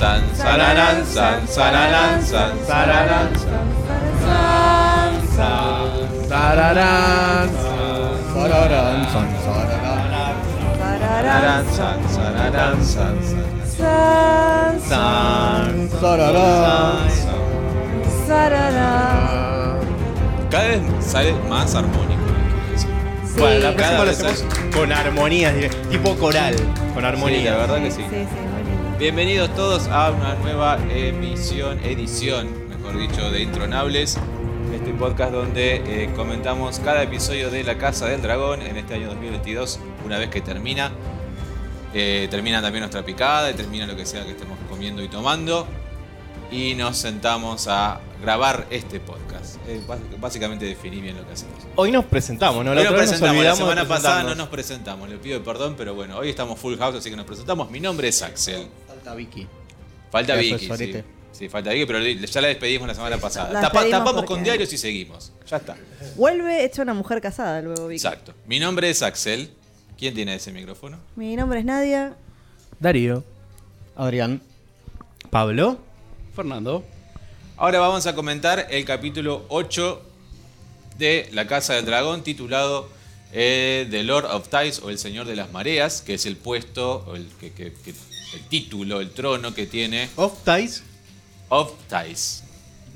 san, sararán, san, sararán, san, sararán, san, san, Sararán, sararán, san, sararán, san, sararán, san, san, San, sararán. Cada vez sale más armónico. Bueno, la próxima lo hacemos con armonías, tipo coral, con Sí, armonía. la verdad que Sí, Bienvenidos todos a una nueva emisión, edición, mejor dicho, de Intronables. Este podcast donde eh, comentamos cada episodio de La Casa del Dragón en este año 2022, una vez que termina. Eh, termina también nuestra picada y termina lo que sea que estemos comiendo y tomando. Y nos sentamos a grabar este podcast. Eh, bás- básicamente definí bien lo que hacemos. Hoy nos presentamos, ¿no? Hoy La nos otra vez presentamos, la semana pasada no nos presentamos, le pido perdón, pero bueno, hoy estamos full house, así que nos presentamos. Mi nombre es Axel. Falta Vicky. Falta Eso Vicky, es sí. falta Vicky, pero ya la despedimos la semana pasada. La Tapa- tapamos porque- con diarios y seguimos. Ya está. Vuelve hecha una mujer casada luego, Vicky. Exacto. Mi nombre es Axel. ¿Quién tiene ese micrófono? Mi nombre es Nadia. Darío. Adrián. Pablo. Fernando. Ahora vamos a comentar el capítulo 8 de La Casa del Dragón, titulado eh, The Lord of Tides o El Señor de las Mareas, que es el puesto, o el, que- que- que- el título, el trono que tiene Off Ties. of Tides.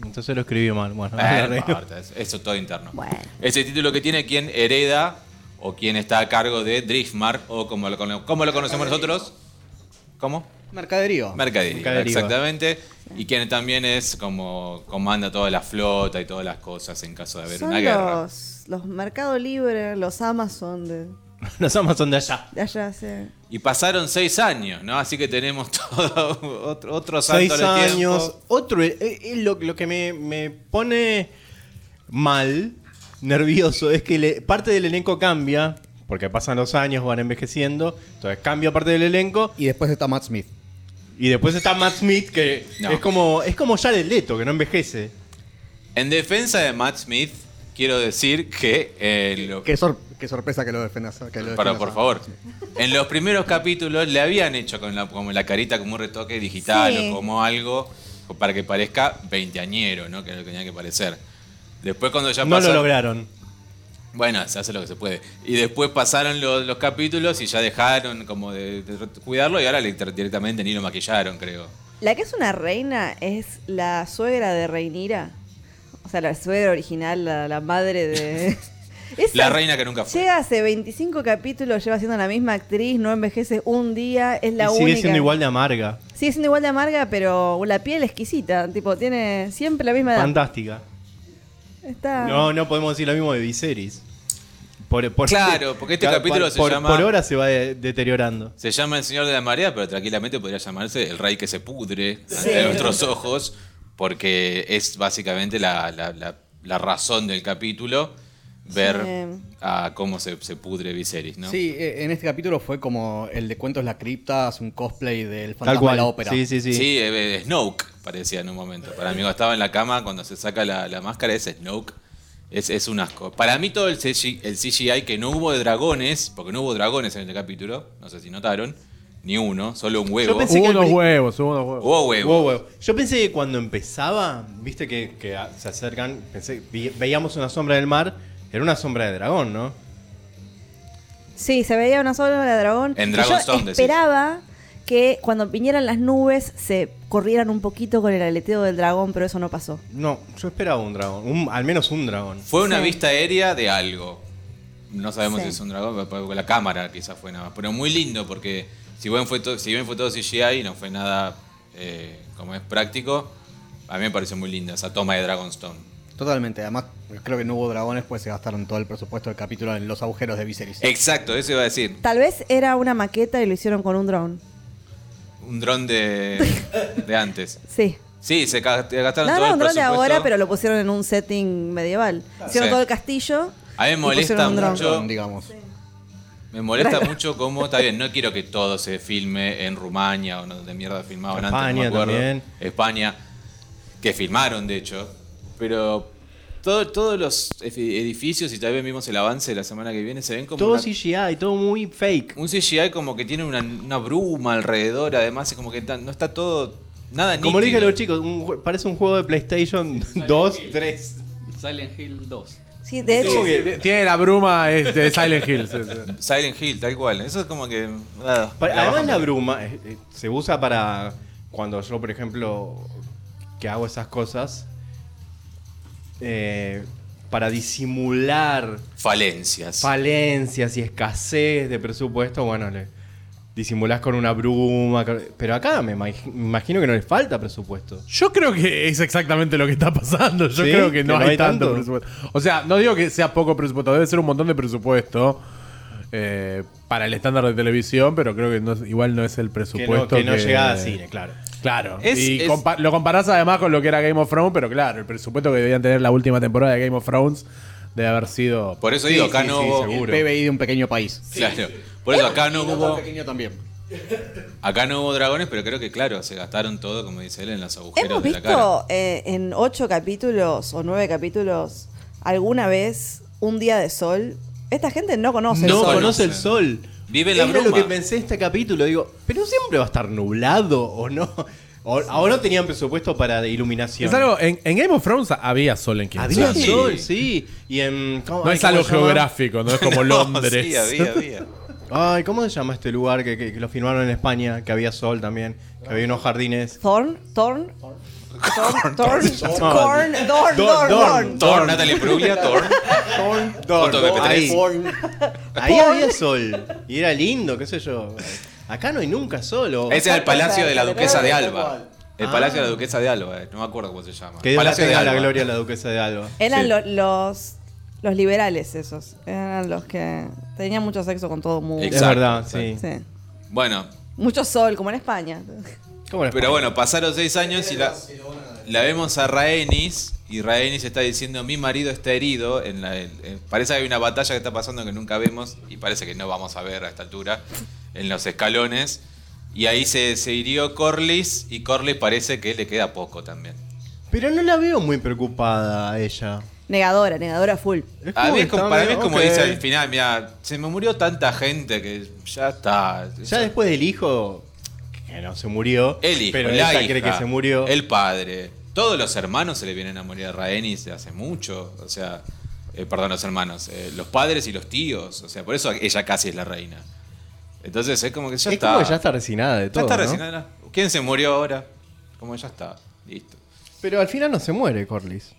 Entonces lo escribí mal. Bueno, Eh, no es- eso todo interno. Bueno. Ese título que tiene quien hereda o quien está a cargo de Driftmark o como lo, como lo conocemos nosotros. ¿Cómo? Mercaderío. Mercadería, Mercadería. exactamente. Y quien también es como comanda toda la flota y todas las cosas en caso de haber Son una guerra. los, los Mercado Libre, los Amazon de, Los Amazon de allá. de allá. Sí. Y pasaron seis años, ¿no? Así que tenemos todo otro, otro salto Seis el años. Otro. eh, eh, lo, lo que me, me pone mal, nervioso, es que le- parte del elenco cambia. Porque pasan los años, van envejeciendo. Entonces cambia parte del elenco. Y después está Matt Smith. Y después está Matt Smith, que No. es como es como Jared Leto, que no envejece. En defensa de Matt Smith, quiero decir que eh, lo- Qué, sor- qué sorpresa que lo defendas. Que lo defendas por favor. En los primeros capítulos le habían hecho con la, como la carita como un retoque digital Sí. o como algo para que parezca veinteañero, ¿no? Que es lo que tenía que parecer. Después cuando ya No pasó- lo lograron. Bueno, se hace lo que se puede. Y después pasaron los, los capítulos y ya dejaron como de, de cuidarlo y ahora le- directamente ni lo maquillaron, creo. La que es una reina es la suegra de Reinira. O sea, la suegra original, la, la madre de. Esa La reina que nunca fue. Llega hace 25 capítulos, lleva siendo la misma actriz, no envejece un día, es la y sigue única. siendo igual de amarga. Sigue siendo igual de amarga, pero la piel exquisita. Tipo, tiene siempre la misma edad. Fantástica. Está. No, no podemos decir lo mismo de Viserys. Por, por- Claro, porque este capítulo se por, llama- Por hora se va de- deteriorando. Se llama el Señor de la Marea, pero tranquilamente podría llamarse el Rey que se pudre Sí. ante nuestros ojos, porque es básicamente la, la- la- la razón del capítulo, ver Sí. a cómo se, se pudre Viserys, ¿no? Sí, eh, en este capítulo fue como el de Cuentos La Cripta, hace un cosplay del fantasma de la ópera. Sí, sí, sí. Sí, eh, Snoke parecía en un momento. Para mí, cuando estaba en la cama, cuando se saca la, la máscara, es Snoke. Es, es un asco. Para mí, todo el CGI, el CGI que no hubo de dragones, porque no hubo dragones en este capítulo, no sé si notaron, ni uno, solo un huevo. Yo pensé Hubo que unos huevos, hubo unos huevos. Hubo huevo. Wow, wow. Yo pensé que cuando empezaba, viste que, se acercan, pensé, vi- veíamos una sombra del mar, era una sombra de dragón, ¿no? Sí, se veía una sola de dragón. En Dragonstone, Yo decís. esperaba que cuando vinieran las nubes se corrieran un poquito con el aleteo del dragón, pero eso no pasó. No, yo esperaba un dragón, un- al menos un dragón. Fue una Sí. vista aérea de algo. No sabemos Sí. si es un dragón, porque la cámara quizás fue nada más. Pero muy lindo porque si bien fue, to- si bien fue todo CGI y no fue nada eh, como es práctico, a mí me pareció muy linda esa toma de Dragonstone. Totalmente. Además, creo que no hubo dragones, pues se gastaron todo el presupuesto del capítulo en los agujeros de Viserys. Exacto, eso iba a decir. Tal vez era una maqueta y lo hicieron con un dron. Un dron de, de antes. Sí. Sí, se gastaron No, todo no, el un dron de presupuesto. ahora, pero lo pusieron en un setting medieval. Hicieron Sí. todo el castillo. A mí me molesta mucho. digamos. Me molesta Claro. mucho cómo, está bien, no quiero que todo se filme en Rumania o no, de mierda filmaban antes, no España me acuerdo. también. España, que filmaron de hecho, pero todo- todos los edificios, y también vimos el avance de la semana que viene, se ven como Todo una- CGI, todo muy fake. un CGI como que tiene una, una bruma alrededor, además es como que no está todo Nada Como le dije a los chicos, un parece un juego de PlayStation 2, 3. Silent Hill 2. Sí, de hecho, Tiene la bruma es de Silent Hill. sí, sí. Silent Hill, tal cual. Eso es como que. la Además la bruma eh, eh, se usa para cuando yo, por ejemplo, que hago esas cosas, eh, para disimular Falencias. falencias y escasez de presupuesto, bueno, le disimulás con una bruma, pero acá me imag- me imagino que no les falta presupuesto. Yo creo que es exactamente lo que está pasando. Yo ¿Sí? creo que no, ¿Que no hay, hay tanto, tanto? presupuesto. O sea, no digo que sea poco presupuesto, debe ser un montón de presupuesto eh, para el estándar de televisión, pero creo que no igual no es el Que presupuesto no, que no llega a cine, claro. Claro. Es- y es- compa- lo comparás además con lo que era Game of Thrones, pero claro, el presupuesto que debían tener la última temporada de Game of Thrones debe haber sido. Por eso Sí, digo, acá sí, no sí, hubo. El PBI de un pequeño país. Claro. Por eso acá no no hubo. pequeño también. Acá no hubo dragones, pero creo que claro, se gastaron todo, como dice él, en los agujeros hemos de la cara. visto eh, en ocho capítulos o nueve capítulos alguna vez un día de sol. Esta gente no conoce No el sol. conoce el sol. Vive la Era bruma. lo que pensé este capítulo, digo, pero siempre va a estar nublado o no. O, o no tenían presupuesto para iluminación. Es algo, en, en Game of Thrones había sol en King's Había Landing. Sol, sí. Y en ¿cómo- No ay, es ¿cómo algo se llama? geográfico, no es como No, Londres. Sí, había, había. Ay, ¿cómo se llama este lugar que, que- que lo filmaron en España? Que había sol también, que había unos jardines. Thorn, Thorn, Thorn, Thorn, Thorn. Corn, Dorn, Dorn, Dorn, Dorn. Dorn. Natalie Bruglia, Thor. Foto de Ahí, MP3. ahí había sol. Y era lindo, qué sé yo. Acá no hay nunca sol. o- Ese era el palacio de la duquesa de Alba. El Ah. palacio de la duquesa de Alba, eh, no me acuerdo cómo se llama. Que palacio de la gloria la duquesa de Alba. Eran los, los liberales esos. Eran los que tenían mucho sexo con todo el mundo. Es Exacto, verdad, sí. exacto. Sí. Bueno, Mucho sol, como en España. ¿Cómo les pero bueno, pasaron seis años y la, la vemos a Rhaenys y Rhaenys está diciendo mi marido está herido. En la, en- en- parece que hay una batalla que está pasando que nunca vemos y parece que no vamos a ver a esta altura en los escalones. Y ahí se, se hirió Corlys y Corlys parece que le queda poco también. Pero no la veo muy preocupada a ella. Negadora, negadora full. Es A mí es como- está para mí es como ok. dice al final, mira, se me murió tanta gente que ya está. Ya después del hijo, que no se murió, El hijo, pero la ella hija, cree que se murió. El padre. Todos los hermanos se le vienen a morir a Rhaenys hace mucho. O sea, eh, perdón, los hermanos. eh, los padres y los tíos. O sea, por eso ella casi es la reina. Entonces es como que ya es está. como que ya está resignada de Ya todo. está ¿no? resignada. ¿Quién se murió ahora? Como ya está. Listo. Pero al final no se muere, Corlys.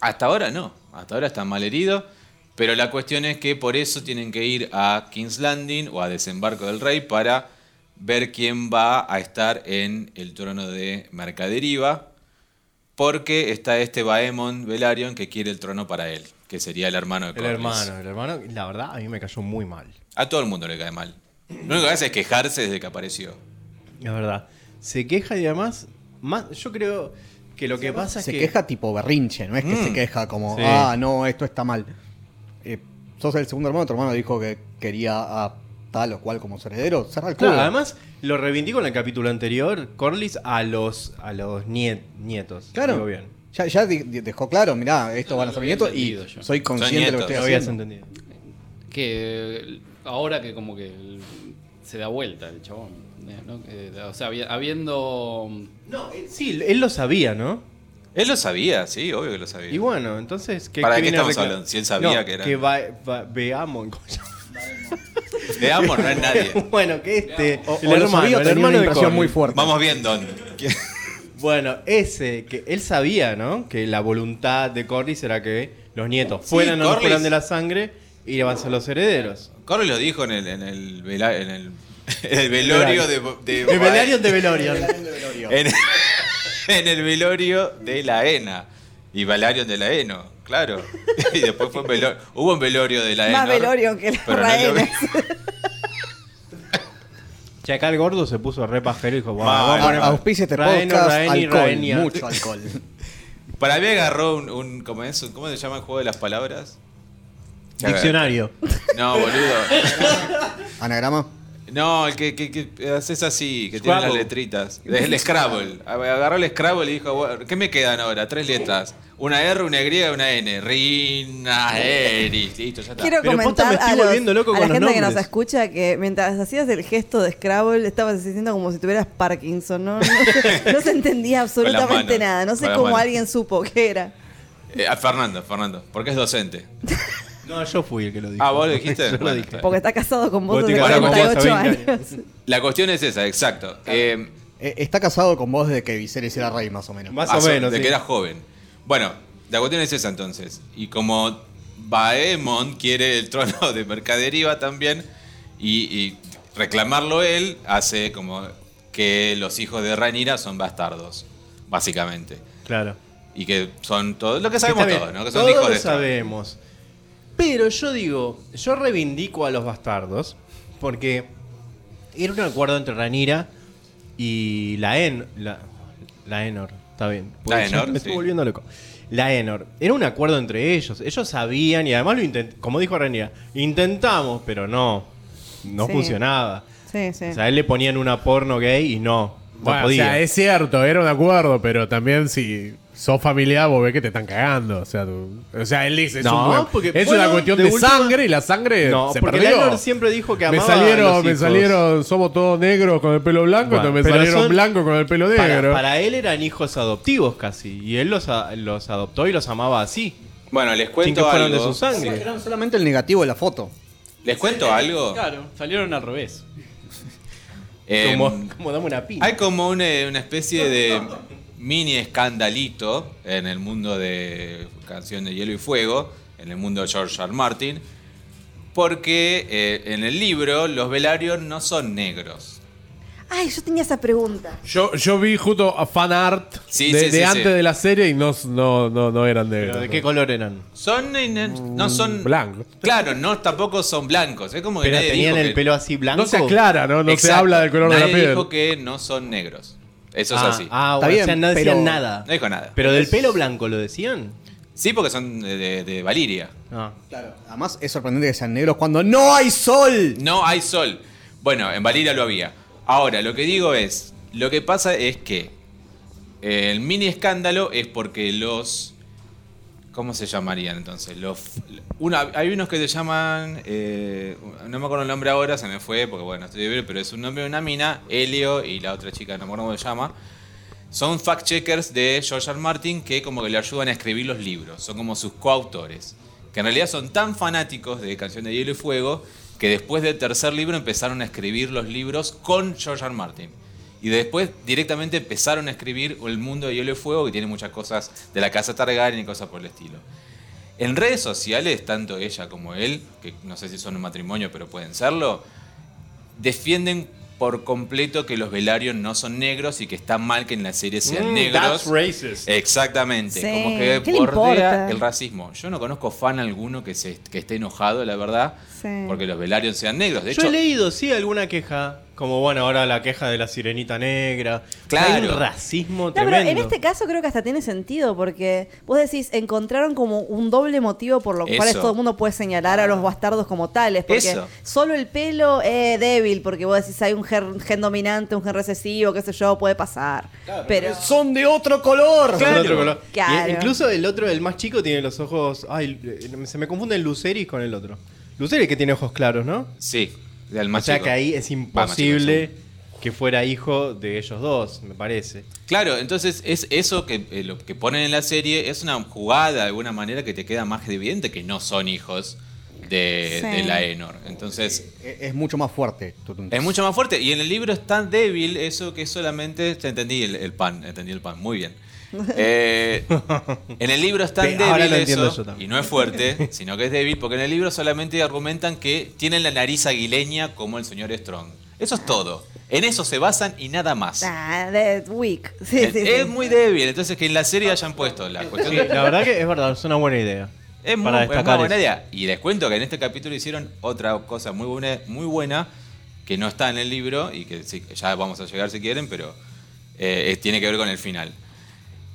Hasta ahora no. Hasta ahora está mal herido. Pero la cuestión es que por eso tienen que ir a King's Landing o a Desembarco del Rey para ver quién va a estar en el trono de Mercaderiva. Porque está este Baemon Velaryon que quiere el trono para él, que sería el hermano de El Corlys. hermano, el hermano, la verdad, a mí me cayó muy mal. A todo el mundo le cae mal. Lo único que hace es quejarse desde que apareció. La verdad. Se queja y además, más, yo creo que lo que pasa es Se que. queja tipo berrinche, no es que Mm. se queja como, Sí. ah, no, esto está mal. Eh, sos el segundo hermano, tu hermano dijo que quería a tal o cual como su heredero, cerra el culo. Claro, además lo reivindicó en el capítulo anterior, Corlys a los a los niet- nietos. Claro. Digo bien. Ya, dejó claro, mirá, esto van a ser nietos y yo. soy consciente de lo que estoy habías haciendo. entendido. Que ahora que como que se da vuelta el chabón. eh, ¿no? O sea, habi- habiendo... No, eh, sí, él lo sabía, ¿no? Él lo sabía, sí, obvio que lo sabía. Y bueno, entonces. ¿qué, ¿Para qué estamos hablando? Si él sabía No, que era- Que va, va- veamos. De Amor no es nadie. bueno, que este. O, el o hermano, el hermano una de impresión Corlys. muy fuerte. Vamos bien, Don. Bueno, ese, que él sabía, ¿no? Que la voluntad de Corlys era que los nietos Sí, fueran o no Corlys- fueran de la sangre y iban a ser los herederos. Corley lo dijo en el, en el, vela- en el, en el velorio de, de, De de Velaryon. En, en el velorio de la ENA. Y Valarion de la ENO, claro. Y después fue un velorio. Hubo un velorio de la. Más velorio que las pero no es lo raenas. Che, acá el gordo se puso re pajero y dijo, "Bueno, Mal. vamos a poner- Auspicia este Raeno, podcast, Raeni, alcohol, Raenia". mucho alcohol. Para mí agarró un, un- ¿cómo, es? ¿Cómo se llama el juego de las palabras? Diccionario. No, boludo. Anagrama. No, el que, que, que haces así, que tiene las letritas. El Scrabble. Agarró el Scrabble y dijo, "Bueno, ¿qué me quedan ahora? Tres letras. Una R, una Y y una N. Rina, Eris. Listo, ya está. Quiero Pero posta, comentar me estoy a, los- volviendo loco a con la los gente que nos escucha que mientras hacías el gesto de Scrabble estabas diciendo como si tuvieras Parkinson. No, no, se, no se entendía absolutamente manos, nada. No sé cómo manos. alguien supo que era. Eh, a Fernando, Fernando, porque es docente. No, yo fui el que lo dijo. Ah, ¿vos lo dijiste? Yo lo dije. Porque está casado con vos Vos desde casás con vos 48 hace 20 años. La cuestión es esa, exacto. Eh, Eh, está casado con vos desde que Viserys era rey, más o menos. Más Ah, o so- menos. De sí. que era joven. Bueno, la cuestión es esa entonces. Y como Baemon quiere el trono de Mercaderiva también, y, y reclamarlo él, hace como que los hijos de Rhaenyra son bastardos, básicamente. Claro. Y que son todos, lo que sabemos todos, ¿no? Que son todos hijos lo de sabemos. Pero yo digo, yo reivindico a los bastardos porque era un acuerdo entre Ranira y la En la, la Enor, está bien. La Enor, me estoy sí. volviendo loco. La Enor. Era un acuerdo entre ellos. Ellos sabían y además lo intent como dijo Ranira, intentamos, pero no no Sí. funcionaba. Sí, sí. O sea, a él le ponían una porno gay y no, no Bueno, o podía. sea, es cierto, era un acuerdo, pero también si sos familiar, vos ves que te están cagando. O sea, tú- o sea él dice, es, No, un- porque, es bueno, una cuestión de de, última- sangre y la sangre no, se porque perdió. Siempre dijo que me amaba a salieron, los me hijos. salieron, somos todos negros con el pelo blanco, Bueno, entonces me pero salieron son- blancos con el pelo Para, negro. para él eran hijos adoptivos casi. Y él los, a- los adoptó y los amaba así. Bueno, les Sin que cuento fueran de algo. su sangre. Eran solamente el negativo de la foto. Les cuento algo. Claro, salieron al revés. Eh, como, como dame una pina. Hay como una, una especie de mini escandalito en el mundo de Canción de Hielo y Fuego, en el mundo de George R. R. Martin, porque eh, en el libro los Velaryon no son negros. Ay, yo tenía esa pregunta. Yo, yo vi justo a fan art Sí, de, sí, de sí, antes sí. de la serie y no, no, no, no eran negros. ¿Pero de qué color eran? Son eh, no son Blancos. Claro, no tampoco son blancos. Es como que Pero nadie tenían dijo el que- pelo así blanco. No se aclara, ¿no? No se habla del color de la Nadie piel. dijo que no son negros. Eso ah, es así. Ah, Está bueno, bien, o sea, no decían pero- nada. No dijo nada. Pero del pelo blanco lo decían. Sí, porque son de, de- de Valiria. Ah. Claro. Además, es sorprendente que sean negros cuando no hay sol. No hay sol. Bueno, en Valiria lo había. Ahora, lo que digo es, lo que pasa es que el mini escándalo es porque los... ¿Cómo se llamarían entonces? Los, una, hay unos que se llaman... eh, no me acuerdo el nombre ahora, se me fue, porque bueno, estoy de ver, pero es un nombre de una mina, Helio y la otra chica, no me acuerdo cómo se llama. Son fact-checkers de George R. Martin que como que le ayudan a escribir los libros. Son como sus coautores. Que en realidad son tan fanáticos de Canción de Hielo y Fuego que después del tercer libro empezaron a escribir los libros con George. R. Martin. Y después directamente empezaron a escribir El Mundo de Hielo y Fuego, que tiene muchas cosas de la casa Targaryen y cosas por el estilo. En redes sociales, tanto ella como él, que no sé si son un matrimonio, pero pueden serlo, defienden por completo que los Velaryon no son negros y que está mal que en la serie sean Mm, negros. that's racist. Exactamente, Sí, como que ¿qué le bordea el racismo. Yo no conozco fan alguno que, se, que esté enojado, la verdad, Sí. porque los Velaryon sean negros. De Yo hecho, he leído, sí, alguna queja. Como bueno, ahora la queja de la sirenita negra. Claro. Hay un racismo No, pero tremendo. en este caso creo que hasta tiene sentido porque vos decís, encontraron como un doble motivo por los Eso. cuales todo el mundo puede señalar a los bastardos como tales. Porque Eso. solo el pelo es débil, porque vos decís hay un gen, gen dominante, un gen recesivo, qué sé yo, puede pasar. pero Son de otro color. Son de otro color. Claro. Y- incluso el otro, el más chico, tiene los ojos. Ay, eh, se me confunde el Luceris con el otro. Luceris que tiene ojos claros, ¿no? sí, del O más sea chico. que ahí es más imposible que fuera hijo de ellos dos, me parece. Claro, entonces es eso que eh, lo que ponen en la serie es una jugada de alguna manera que te queda más evidente que no son hijos de, Sí. de la Enor. Entonces Es, es mucho más fuerte. es mucho más fuerte y en el libro es tan débil eso que solamente te entendí el, el pan, entendí el pan, muy bien. Eh, en el libro es tan débil eso y no es fuerte, sino que es débil porque en el libro solamente argumentan que tienen la nariz aguileña como el señor Strong. Eso es todo. En eso se basan y nada más. Ah, weak. Sí, es sí, sí. es muy débil, entonces que en la serie hayan puesto la cuestión Sí, de- la verdad que es verdad, es una buena idea. es muy, es buena idea. Y les cuento que en este capítulo hicieron otra cosa muy buena, muy buena que no está en el libro y que sí, ya vamos a llegar si quieren, pero eh, tiene que ver con el final.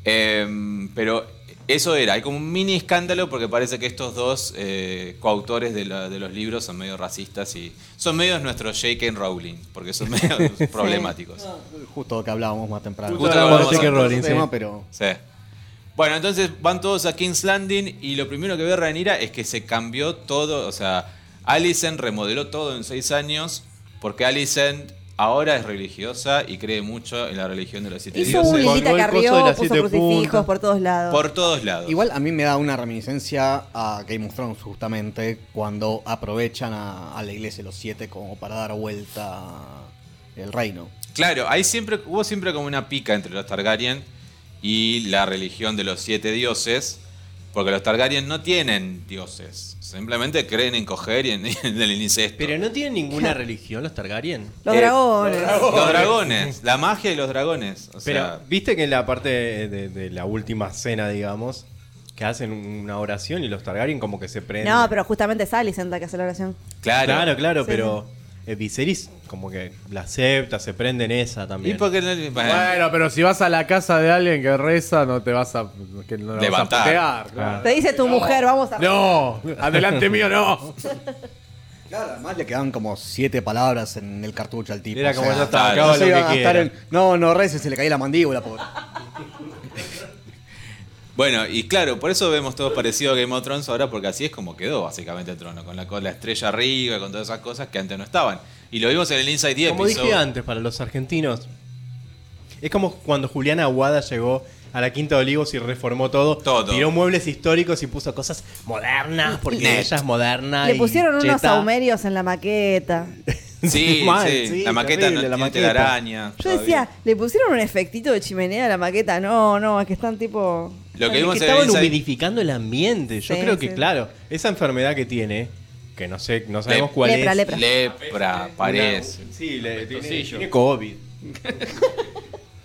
Em, pero eso era, hay como un mini escándalo porque parece que estos dos eh, coautores de, la- de los libros son medio racistas y son medio nuestros J.K. Rowling, porque son medio problemáticos. Justo lo que hablábamos más temprano. Justo hablábamos de J.K. Rowling, tema, sí. pero Sí. Bueno, entonces van todos a King's Landing y lo primero que ve Rhaenyra es que se cambió todo, o sea, Alicent remodeló todo en seis años porque Alicent ahora es religiosa y cree mucho en la religión de los siete Hizo un dioses de Carrió, puso siete crucifijos puntas. por todos lados. por todos lados. igual a mí me da una reminiscencia a Game of Thrones justamente cuando aprovechan a, a la iglesia de los siete como para dar vuelta el reino. Claro, hay siempre, hubo siempre como una pica entre los Targaryen y la religión de los siete dioses, porque los Targaryen no tienen dioses, simplemente creen en coger y en, en el incesto. Pero no tienen ninguna religión los Targaryen. Los Eh, dragones. Los dragones, la magia de los dragones. O Pero, sea, viste que en la parte de, de- de la última cena, digamos, que hacen una oración y los Targaryen como que se prenden. No, pero justamente es Alicent la que hace la oración. claro. Claro, claro, Sí. pero eh, Viserys como que la acepta, se prende en esa ¿Y también. por qué no- bueno, Bueno, pero si vas a la casa de alguien que reza, no te vas a, que no la Levantar. vas a putear, claro. Te dice tu mujer, vamos a. No, adelante mío no. Claro, además le quedaban como siete palabras en el cartucho al tipo. Era o como sea, ya acaba no se lo iba gastar en- No, no, reces, se le caía la mandíbula, pobre. Bueno, y claro, por eso vemos todo parecido a Game of Thrones ahora, porque así es como quedó básicamente el trono, con la, con la estrella arriba, con todas esas cosas que antes no estaban. Y lo vimos en el Inside the Como Episode. dije antes, para los argentinos, es como cuando Juliana Aguada llegó a la Quinta de Olivos y reformó todo. Todo. Tiró muebles históricos y puso cosas modernas, porque Net. ella es moderna. Le y pusieron unos cheta. saumerios en la maqueta. Sí, Mal, sí, sí, la maqueta terrible, no la tiene maqueta. telaraña. Yo decía, ¿le pusieron un efectito de chimenea a la maqueta? No, no, es que están tipo. Lo que Es vimos que en el estaban humidificando el ambiente. Yo Sí, creo que, sí. claro, esa enfermedad que tiene, que no sé, no sabemos Lep- cuál Lepra, es. lepra. Lepra, parece. Una- sí, le, tiene, tiene COVID.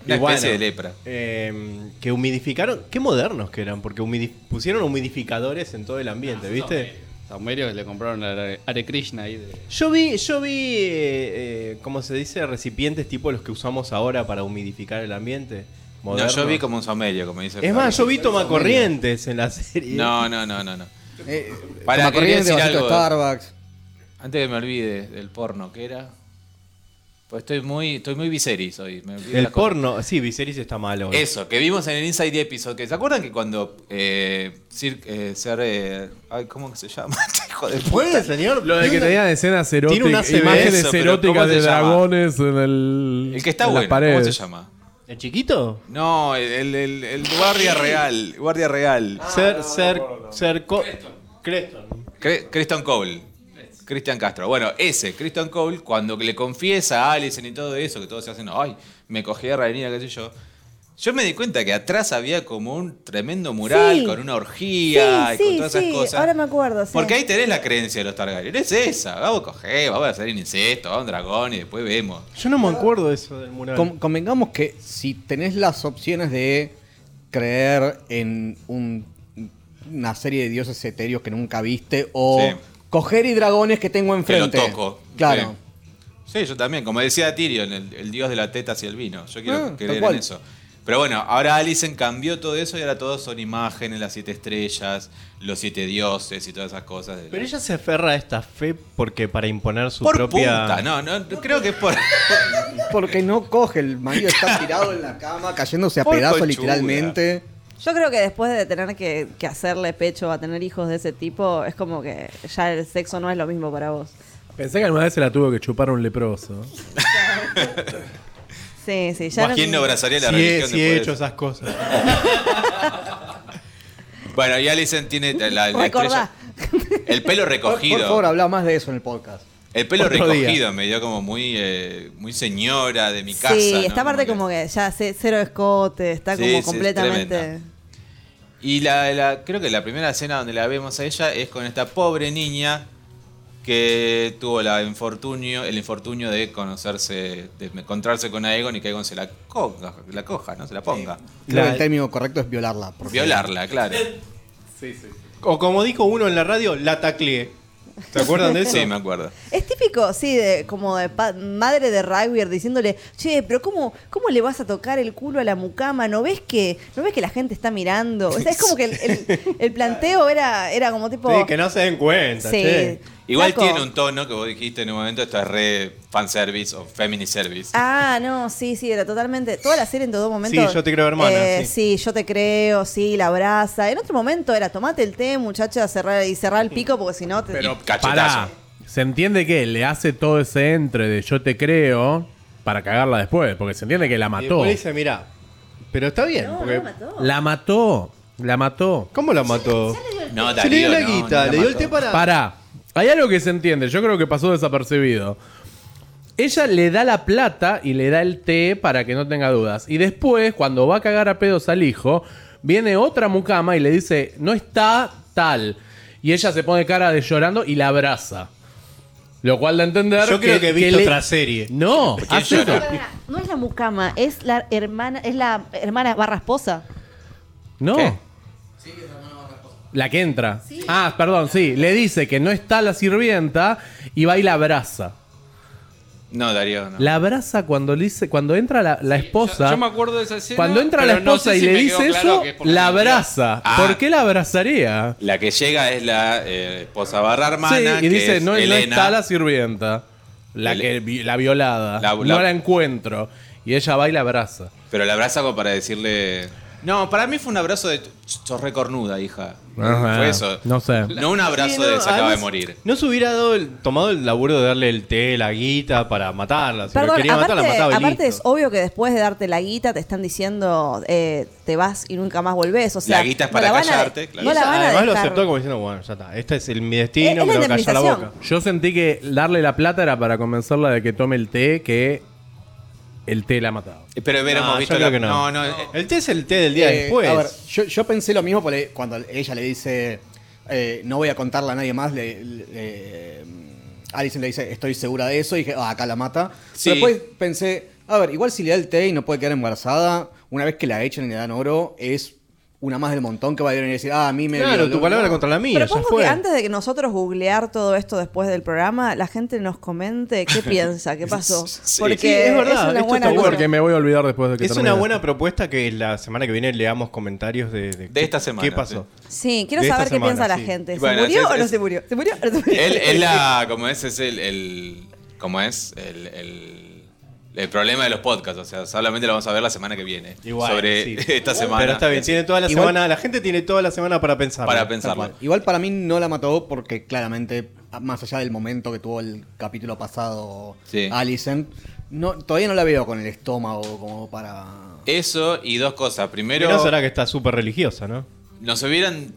Una Y bueno, especie de lepra. eh, que humidificaron, qué modernos que eran, porque humidi- pusieron humidificadores en todo el ambiente, ¿viste? Saumerio que le compraron a Hare Krishna ahí de. Yo vi, yo vi, eh, eh, ¿cómo se dice? Recipientes tipo los que usamos ahora para humidificar el ambiente. No, yo vi como un saumerio, como dice Es más, yo vi tomacorrientes en la serie. No, no, no, no, no. Eh, Para, toma quería corriente, decir vasito de algo. Starbucks. Antes que me olvide del porno, ¿qué era? Pues estoy muy, estoy muy Viserys hoy. me El porno, sí, Viserys está malo. Eso, que vimos en el Inside the Episode. Que, ¿Se acuerdan que cuando eh, Sir, eh, Ser, eh, ay, ¿Cómo que se llama? Este Hijo de ¿Puede, puta. señor? Lo de que tenían escenas eróticas, imágenes Eso, pero ¿cómo eróticas de llama? dragones en el. El que está en las bueno, ¿cómo se llama? ¿El chiquito? No, el, el, el guardia real. Guardia real. ser, ser, ser... co- Creston. Cre- Christian Cole. Cristian Castro. Bueno, ese, Christian Cole, cuando le confiesa a Alison y todo eso, que todos se hacen, ay, me cogí a Rhaenyra, qué sé yo. Yo me di cuenta que atrás había como un tremendo mural Sí. con una orgía y con sí, todas sí, esas cosas. ahora me acuerdo, sí. Porque ahí tenés la creencia de los Targaryen. Es esa. Vamos a coger, vamos a hacer un incesto, vamos a un dragón y después vemos. Yo no me acuerdo de eso del mural. Con- convengamos que si tenés las opciones de creer en un- una serie de dioses etéreos que nunca viste o Sí. Coger y dragones que tengo Que lo enfrente. toco. Claro. Sí. Sí, yo también. Como decía Tyrion, el, el dios de la teta hacia el vino. Yo quiero Ah, creer cual. en eso. Pero bueno, ahora Alicent cambió todo eso y ahora todos son imágenes, las siete estrellas, los siete dioses y todas esas cosas. Pero ella se aferra a esta fe porque para imponer su por propia... punta, no, no, creo que es por... Porque no coge, el marido está tirado en la cama, cayéndose a pedazos literalmente. Yo creo que después de tener que, que hacerle pecho a tener hijos de ese tipo, es como que ya el sexo no es lo mismo para vos. Pensé que alguna vez se la tuvo que chupar un leproso. Sí, sí, ya ¿Quién no abrazaría la Sí, religión sí he después de hecho esas cosas. Bueno, y Alicent tiene la, la estrella... El pelo Por, recogido. por favor, habla más de eso en el podcast. El pelo Otro día. recogido me dio como muy, eh, muy señora de mi casa. Sí, ¿no? esta parte como que ya ce- cero escote, está Sí, como sí, completamente... Y la, la- creo que la primera escena donde la vemos a ella es con esta pobre niña que tuvo la infortunio, el infortunio de conocerse, de encontrarse con Aegon y que Aegon se la coja, la coja, ¿no? Se la ponga. Creo que La- el término correcto es violarla. por favor. Violarla, claro. O como dijo uno en la radio, la tacleé. ¿Se acuerdan de eso? Sí, me acuerdo. Es típico, sí, de, como de madre de rugby diciéndole, che, pero ¿cómo, ¿cómo le vas a tocar el culo a la mucama? ¿No ves que, ¿no ves que la gente está mirando? O sea, es como que el, el- el planteo era, era como tipo... Sí, que no se den cuenta, Sí. che. Igual Flaco. tiene un tono que vos dijiste en un momento, esto es re fanservice o feminist service. Ah, no, sí, sí, era totalmente. Toda la serie en todo momento. Sí, yo te creo, hermana, eh, sí. sí. yo te creo, sí, la abraza. En otro momento era tomate el té, muchacha, cerrar y cerrar el pico porque si no te. Pero- cachetazo. Pará, se entiende que le hace todo ese entre de yo te creo para cagarla después, porque se entiende que la Y mató. después dice, mira, pero está bien. no, porque- no mató. La mató, la mató. ¿Cómo la mató? No, Se le dio la Darío, no, guita, no le dio el té para... Pará, hay algo que se entiende, yo creo que pasó desapercibido. Ella le da la plata y le da el té para que no tenga dudas. Y después, cuando va a cagar a pedos al hijo, viene otra mucama y le dice, no está tal. Y ella se pone cara de llorando y la abraza. Lo cual da a entender Yo creo que he visto le- otra serie. No, eso. No es la mucama, es la hermana, es la hermana barra esposa. No. ¿Qué? La que entra. Ah, perdón, sí. Le dice que no está la sirvienta y va y la abraza. No, Darío, no. La abraza cuando le dice, cuando entra la, la esposa. Yo, yo me acuerdo de esa escena. Cuando entra pero la no esposa sé y si le me quedó dice claro eso, que es porque la abraza. Ah. ¿Por qué la abrazaría? La que llega es la eh, esposa barra hermana. sí, y que dice, es no, no Elena. está la sirvienta. La que vi- la violada. La- no la encuentro. Y ella va y la abraza. Pero la abraza como para decirle. No, para mí fue un abrazo de. Sos recornuda, hija. Ajá, Fue eso. no sé. No un abrazo Sí, no, de se acaba de morir. No se hubiera dado el- tomado el laburo de darle el té, la guita para matarla. Si lo Perdón, quería aparte, matar, la mataba y aparte es obvio que después de darte la guita te están diciendo eh, te vas y nunca más volvés. O sea, La guita es no para la van a- callarte, claro. No la van a Además lo aceptó como diciendo, bueno, ya está. Este es el, mi Es- destino, es me lo callar la boca. Yo sentí que darle la plata era para convencerla de que tome el té, que el té la ha matado. Pero hubiéramos No, visto yo creo que no. no, no, eh, El té es el té del día Eh, después. A ver, yo, yo pensé lo mismo porque cuando ella le dice, eh, no voy a contarle a nadie más, le, le- eh, Alison le dice, estoy segura de eso, y dije, ah, acá la mata. Sí. Pero después pensé, a ver, igual si le da el té y no puede quedar embarazada, una vez que la echen y le dan oro, es una más del montón que va a venir y decir, ah, a mí me... claro, violó". tu palabra No. contra la mía, ya Propongo fue. que antes de que nosotros googlear todo esto después del programa, la gente nos comente qué piensa, qué pasó. Sí. Porque Sí, es verdad, una esto buena está bueno. Porque me voy a olvidar después de que Es termine. una buena propuesta que la semana que viene leamos comentarios de, De esta semana, ¿Qué pasó? Sí, quiero De saber qué semana, piensa la gente. ¿Se Bueno, murió es- o no es- se murió? ¿Se murió o no se murió? Él, él la, como es, es el, el como es, el, el, el problema de los podcasts. O sea, solamente lo vamos a ver la semana que viene. Igual, sobre sí. esta semana. Pero está bien, tiene toda la Igual- semana, la gente tiene toda la semana para pensar. Para pensarlo. Igual para mí no la mató porque claramente, más allá del momento que tuvo el capítulo pasado Sí. Alicent, no, todavía no la veo con el estómago como para... Eso y dos cosas. Primero, Pero será que está súper religiosa, ¿no? nos hubieran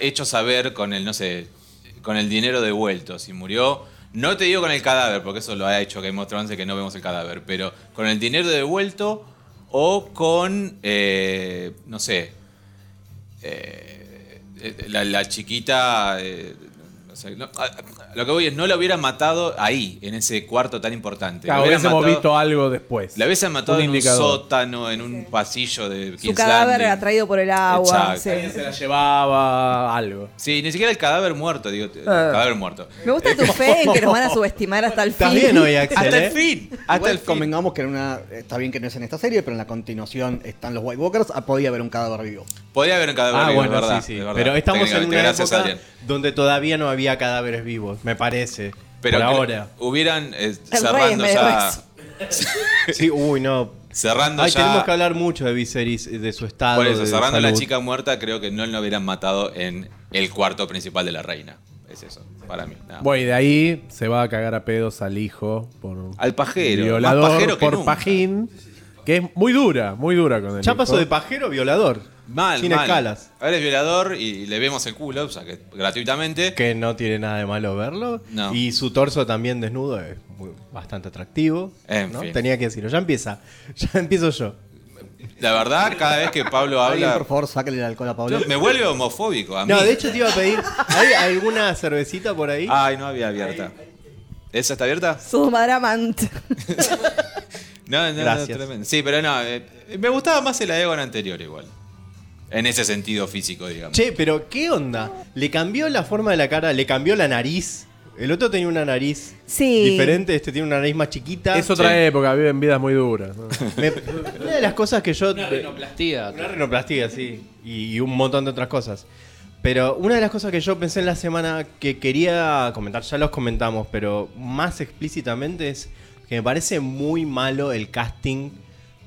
hecho saber con el, no sé, con el dinero devuelto, si murió. No te digo con el cadáver, porque eso lo ha hecho Game of Thrones, que no vemos el cadáver, pero con el dinero devuelto o con, eh, no sé, eh, eh, la, chiquita... eh, no sé, no, a- a- lo que voy es, no la hubieran matado ahí, en ese cuarto tan importante. Claro, hubiésemos matado- visto algo después. La hubiesen matado Un en un sótano, en un pasillo de Su King's cadáver Landing. atraído por el agua. Exacto. sí. Alguien se la llevaba, algo. Sí, ni siquiera el cadáver muerto, digo, el Ah. cadáver muerto. Me gusta tu fe en que nos van a subestimar hasta el fin. Bien hoy, Axel. Hasta el ¿eh? fin, hasta Igual el fin. convengamos que en una está bien que no es en esta serie, pero en la continuación están los White Walkers, ah, podía haber un cadáver vivo. Podía haber un cadáver Ah, vivo, bueno, es verdad, sí, sí. es verdad. Pero estamos en Técnicamente, una gracias, época Adrián. donde todavía no había cadáveres vivos, me parece. Pero por ahora. hubieran eh, cerrando ya, Sí, uy, no. cerrando Ay, ya. tenemos que hablar mucho de Viserys, de su estado. por eso, de cerrando la chica muerta, creo que no lo hubieran matado en el cuarto principal de la reina. Es eso, para mí. nada. Bueno, y de ahí se va a cagar a pedos al hijo por Al pajero, violador más pajero que por nunca. pajín, que es muy dura, muy dura con el Ya hijo. pasó de pajero a violador. Mal, Sin mal. escalas. Ahora es violador y le vemos el culo, o sea, que gratuitamente. Que no tiene nada de malo verlo. No. Y su torso también desnudo es muy- bastante atractivo. En ¿no? fin. Tenía que decirlo. Ya empieza. Ya empiezo yo. La verdad, cada vez que Pablo Alguien, habla, por favor, sáquenle el alcohol a Pablo. me vuelve homofóbico. A mí. No, de hecho te iba a pedir. ¿Hay alguna cervecita por ahí? Ay, no había abierta. ¿Esa está abierta? Su madramant. No, no, no, Gracias. tremendo. Sí, pero no, eh, me gustaba más el Aegon anterior igual. En ese sentido físico, digamos. Che, pero ¿qué onda? Le cambió la forma de la cara, le cambió la nariz. El otro tenía una nariz Sí. diferente, este tiene una nariz más chiquita. Es otra Sí. época, viven vidas muy duras. ¿no? Me- una de las cosas que yo... Una rinoplastía. Una rinoplastia, sí. Y, y un montón de otras cosas. Pero una de las cosas que yo pensé en la semana que quería comentar, ya los comentamos, pero más explícitamente es que me parece muy malo el casting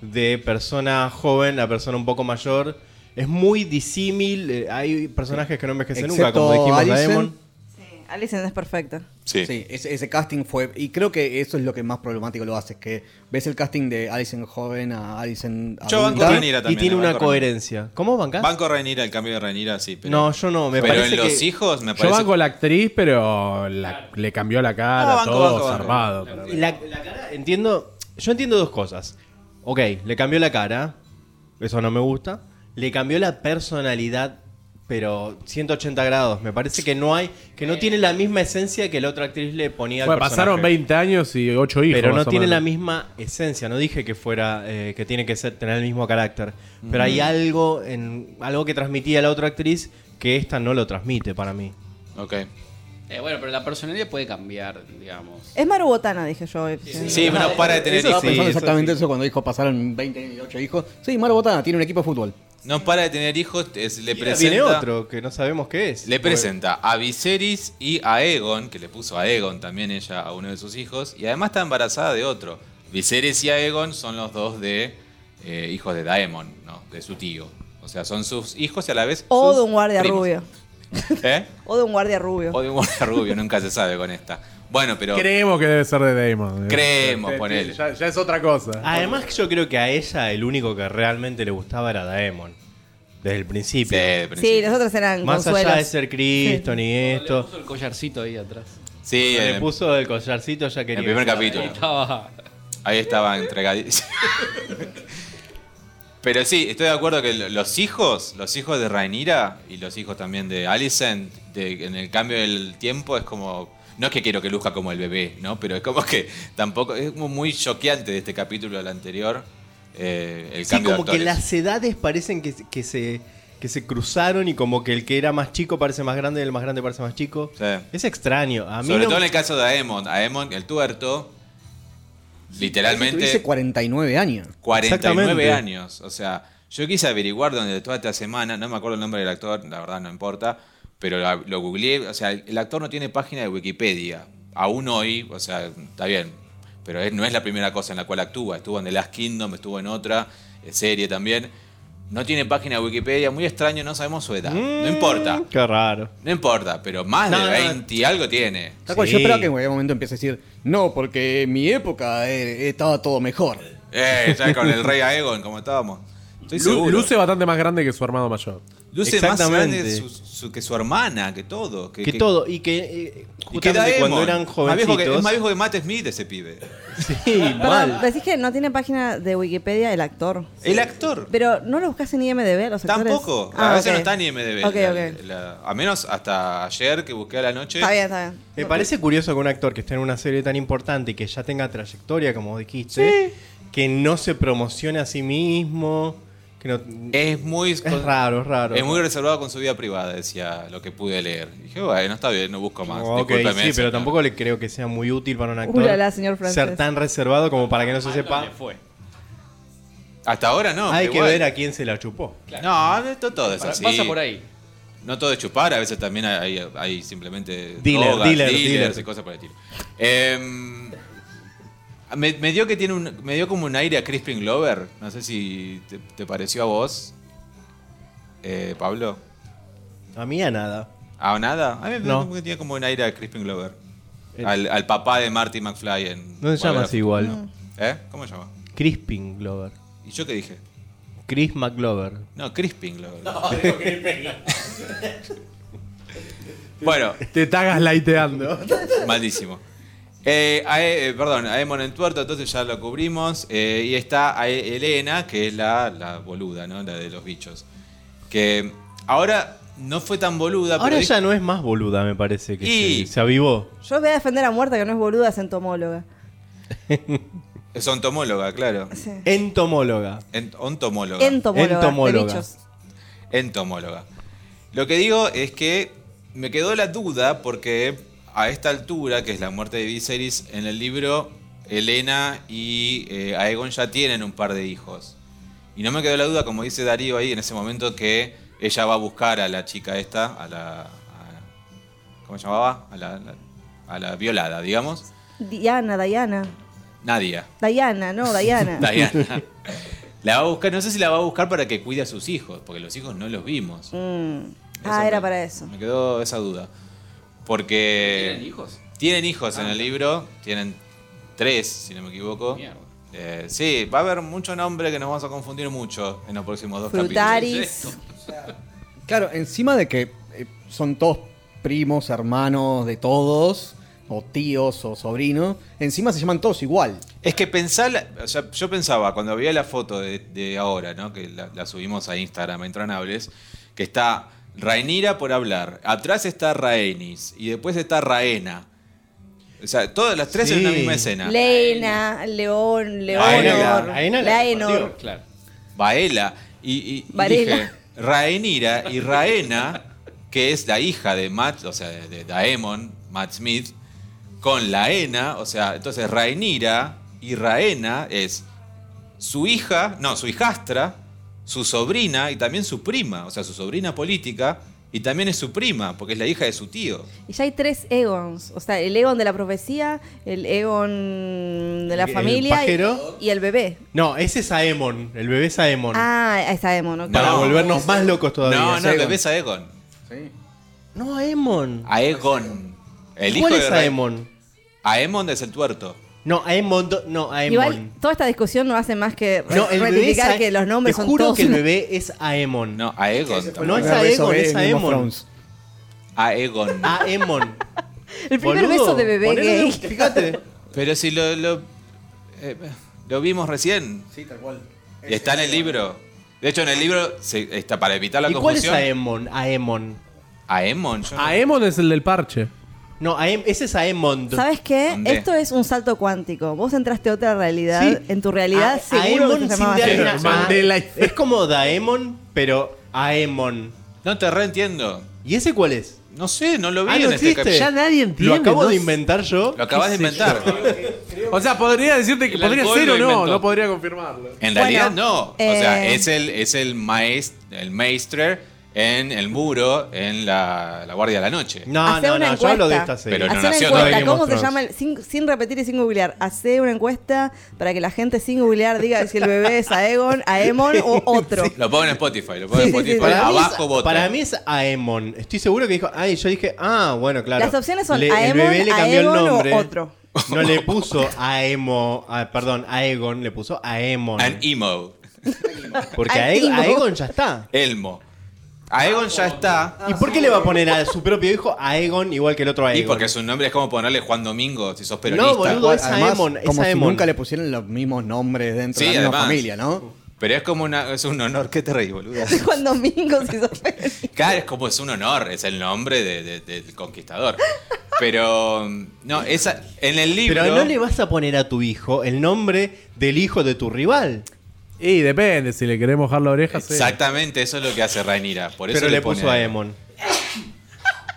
de persona joven a persona un poco mayor. Es muy disímil, eh, hay personajes que no envejecen nunca, como dijimos Alicent. Daemon. Alicent es perfecta. Sí. Sí, ese, ese casting fue. Y creo que eso es lo que más problemático lo hace. Es que ves el casting de Alison joven a Alison Yo adulta. banco Rhaenyra Y también, tiene eh, una coherencia. ¿Cómo bancás? Banco Rhaenyra, el cambio de Rhaenyra, sí. Pero, No, yo no, me pero parece en los que- hijos me Yo parece... banco la actriz, pero la- le cambió la cara, No, banco, todo banco, banco. zarpado. La, la cara, entiendo. Yo entiendo dos cosas. Ok, le cambió la cara. Eso no me gusta. Le cambió la personalidad, pero 180 grados. Me parece que no hay. que no tiene la misma esencia que la otra actriz le ponía al Bueno, personaje. pasaron 20 años y 8 hijos. Pero no más o tiene menos. la misma esencia. No dije que fuera. eh, que tiene que ser, tener el mismo carácter. Pero hay algo en. algo que transmitía la otra actriz que esta no lo transmite para mí. Ok. Eh, bueno, pero la personalidad puede cambiar, digamos. Es Maru Botana, dije yo. Sí, no para de tener Estaba hijos. sí, pensando exactamente sí. eso cuando dijo pasaron 28 hijos. Sí, Maro Botana tiene un equipo de fútbol. No para de tener hijos, es- le presenta... viene otro que no sabemos qué es. Le presenta a Viserys y a Aegon, que le puso a Aegon también ella a uno de sus hijos, y además está embarazada de otro. Viserys y Aegon son los dos de eh, hijos de Daemon, ¿no? De su tío. O sea, son sus hijos y a la vez. O sus de un guardia primos. rubio. ¿Eh? O de un guardia rubio. O de un guardia rubio, nunca se sabe con esta. Bueno, pero. Creemos que debe ser de Damon. Creemos, Eh, ponele. Ya, ya es otra cosa. Además, yo creo que a ella el único que realmente le gustaba era Daemon. Desde el Sí, principio. Sí, principio. los otros eran Más consuelos. allá de ser Criston y Le esto. puso el collarcito ahí atrás. Sí, le en- puso el collarcito ya en quería. el primer capítulo. Estaba. Ahí estaba entregadísimo. Pero sí, estoy de acuerdo que los hijos, los hijos de Rhaenyra y los hijos también de Alicent, de- en el cambio del tiempo es como... No es que quiero que luzca como el bebé, ¿no? Pero es como que tampoco... Es como muy choqueante de este capítulo al anterior. eh, el Sí, cambio como de que las edades parecen que, que se que se cruzaron y como que el que era más chico parece más grande y el más grande parece más chico. Sí. Es extraño. A mí Sobre no- todo en el caso de Aemon. Aemon, el tuerto, literalmente... Tuviese 49 años. 49 Exactamente. años. O sea, yo quise averiguar durante toda esta semana, no me acuerdo el nombre del actor, la verdad no importa, pero la- lo googleé. O sea, el actor no tiene página de Wikipedia. Aún hoy, o sea, está bien, pero es- no es la primera cosa en la cual actúa. Estuvo en The Last Kingdom, estuvo en otra eh, serie también. No tiene página de Wikipedia, muy extraño, no sabemos su edad. No importa, Qué raro. no importa, pero más No, de no. 20 y algo tiene. Sí. Yo esperaba que en algún momento empiece a decir, no, porque en mi época eh, estaba todo mejor. Eh, ya con el rey Aegon, como estábamos. Estoy Lu-. Luce bastante más grande que su hermano mayor. Luce más Exactamente. grande su- su- que su hermana, que todo. Que, Que, que- todo. Y que eh, Y que justamente cuando Daemon. eran Más viejo que- jovencitos. es más viejo que Matt Smith ese pibe. Sí, Perdón, mal. decís que no tiene página de Wikipedia el actor. El actor. Pero no lo buscas en IMDB, los actores. Tampoco. Ah, a veces ok. no está ni IMDb. Ok, La- ok. la- a menos hasta ayer que busqué a la noche. Está bien, está bien. Me parece curioso que un actor que esté en una serie tan importante y que ya tenga trayectoria, como dijiste, que no se promocione a sí mismo. Que no, Es muy. es raro, es raro. Es muy reservado con su vida privada, decía lo que pude leer. Y dije, bueno, está bien, no busco más. Ok, Discúlpeme, sí, pero señor. tampoco le creo que sea muy útil para un actor Ulala, señor ser tan reservado como para que no se sepa. fue. Hasta ahora no. Hay que igual. ver a quién se la chupó. No, esto todo es así. Pasa por ahí. No todo es chupar, a veces también hay, hay- simplemente Dealer, drogas, dealer, dealers dealer. y cosas por el estilo. Em, me, me dio que tiene un, me dio como un aire a Crispin Glover. No sé si te, te pareció a vos, eh, Pablo. A mí a nada. ¿Ah, o nada? A mí me No. como que tiene como un aire a Crispin Glover. El- Al, al papá de Marty McFly en. No se llama así a- igual. ¿Eh? ¿Cómo se llama? Crispin Glover. ¿Y yo qué dije? Chris McGlover. No, Crispin Glover. bueno, Te estás gaslighteando. Malísimo. Eh, Ae- eh, perdón, Aemon en tuerto, entonces ya lo cubrimos. Eh, y está Ae- Elena, que es la, la boluda, ¿no? La de los bichos. Que ahora no fue tan boluda, Ahora pero ya no es más boluda, me parece. Que Y- se, se avivó. Yo voy a defender a muerta que no es boluda, es entomóloga. es ontomóloga, claro. Sí. Entomóloga. Ent-. Entomóloga. Entomóloga. Bichos. entomóloga. Lo que digo es que me quedó la duda porque a esta altura, que es la muerte de Viserys, en el libro Elena y eh, Aegon ya tienen un par de hijos. Y no me quedó la duda, como dice Darío ahí en ese momento, que ella va a buscar a la chica esta, a la... a- ¿Cómo se llamaba? A la, a la violada, digamos. Diana, Diana. Nadia. Diana, no, Diana. Diana. La va a buscar, no sé si la va a buscar para que cuide a sus hijos, porque los hijos no los vimos. Mm. Ah, era me- para eso. Me quedó esa duda. Porque. ¿Tienen hijos? Tienen hijos en el libro, tienen tres, si no me equivoco. Mierda. Eh, sí, va a haber mucho nombre que nos vamos a confundir mucho en los próximos dos Frutaris. Claro, encima de que eh, son todos primos, hermanos de todos, o tíos o sobrinos, encima se llaman todos igual. Es que pensar, o sea, yo pensaba cuando veía la foto de, de ahora, ¿no? Que la, la subimos a Instagram, a Intronables, que está Rainira por hablar, atrás está Rhaenys y después está Raena. O sea, todas las tres en una misma escena. Leina, León, Leonor, Laenor. Claro. Baela. Y, y- dije, Rhaenyra y Raena, que es la hija de Matt, o sea, de, de Daemon, Matt Smith, con Laena, o sea, entonces Rhaenyra y Raena es su hija, no, su hijastra, su sobrina y también su prima, o sea, su sobrina política, y también es su prima, porque es la hija de su tío. Y ya hay tres Egons. O sea, el Egon de la profecía, el Egon de la El familia y- el bebé. No, ese es Aemon. El bebé es Aemon. Ah, ahí está Emon, ok. Para No. volvernos más locos todavía. no, no, es Aegon. bebé es Aegon. No, Aemon. Aegon. El hijo ¿Cuál de es Ra- Aemon? Aemon es el tuerto. No, Aemon. do- No, Aemon. Igual, toda esta discusión no hace más que no, el bebé es ratificar A- que los nombres Te son juro todos que el bebé es Aemon. No, Aegon. No es Aegon, es Game of Aemon. Thrones. Aegon. Aemon. El primer Boludo, beso de bebé gay. Fíjate. Pero si lo, lo, eh, lo vimos recién. Sí, tal cual. Y está en el libro. De hecho, en el libro se- está para evitar la ¿Y cuál es confusión. Aemon? Aemon. Aemon. yo no- Aemon es el del parche. No, Aem- ese es Aemon. ¿Sabes qué? ¿Dónde? Esto es un salto cuántico. Vos entraste a otra realidad. Sí. En tu realidad, A- seguro Aemon que se sin darle A. Es como Daemon, pero Aemon. No te reentiendo. ¿Y ese cuál es? No sé, no lo vi Ah, en no este existe. capítulo. Ya nadie entiende. Lo acabo ¿no? de inventar yo. Lo acabas de ¿Qué sé inventar. O sea, podría decirte que El podría ser o no, inventó. no podría confirmarlo. En Bueno, realidad no. O sea, eh, es el, es el maest, el maestro en el muro en la, la Guardia de la Noche. No, Hacé no, una no, yo encuesta. hablo de esta serie. Pero no Hacé una nació encuesta. todavía. ¿Cómo se llama? el- sin, sin repetir y sin googlear. Hacé una encuesta para que la gente sin googlear diga si el bebé es Aegon, Aemon o otro. Lo pongo en Spotify, lo pongo Sí, en sí, Spotify. sí. Para mí, Abajo vota. para mí es Aemon. Estoy seguro que dijo. Ay, yo dije, ah, bueno, claro. Las opciones son Le- Aemon, el bebé le cambió el o nombre. otro. No le puso Aemo, ah, perdón, Aegon, le puso Aemon. An emo. Porque. Aegon ya está. Elmo. Aegon ya está. ¿Y por qué le va a poner a su propio hijo Aegon igual que el otro Aegon? Y porque su nombre es como ponerle Juan Domingo si sos peronista. No, boludo, es Además, Aemon, es como si Aemon. nunca le pusieran los mismos nombres dentro Sí, de la misma además. familia, ¿no? Pero es como una, es un honor. ¿Qué te reí, boludo? Juan Domingo, si sos feliz. Claro, es como es un honor, es el nombre de- de- del conquistador. Pero, no, esa, en el libro... Pero no le vas a poner a tu hijo el nombre del hijo de tu rival. Y depende, si le queremos mojar la oreja, sí. Exactamente, eso es lo que hace Rhaenyra. Por eso Pero le pone- puso Aemon.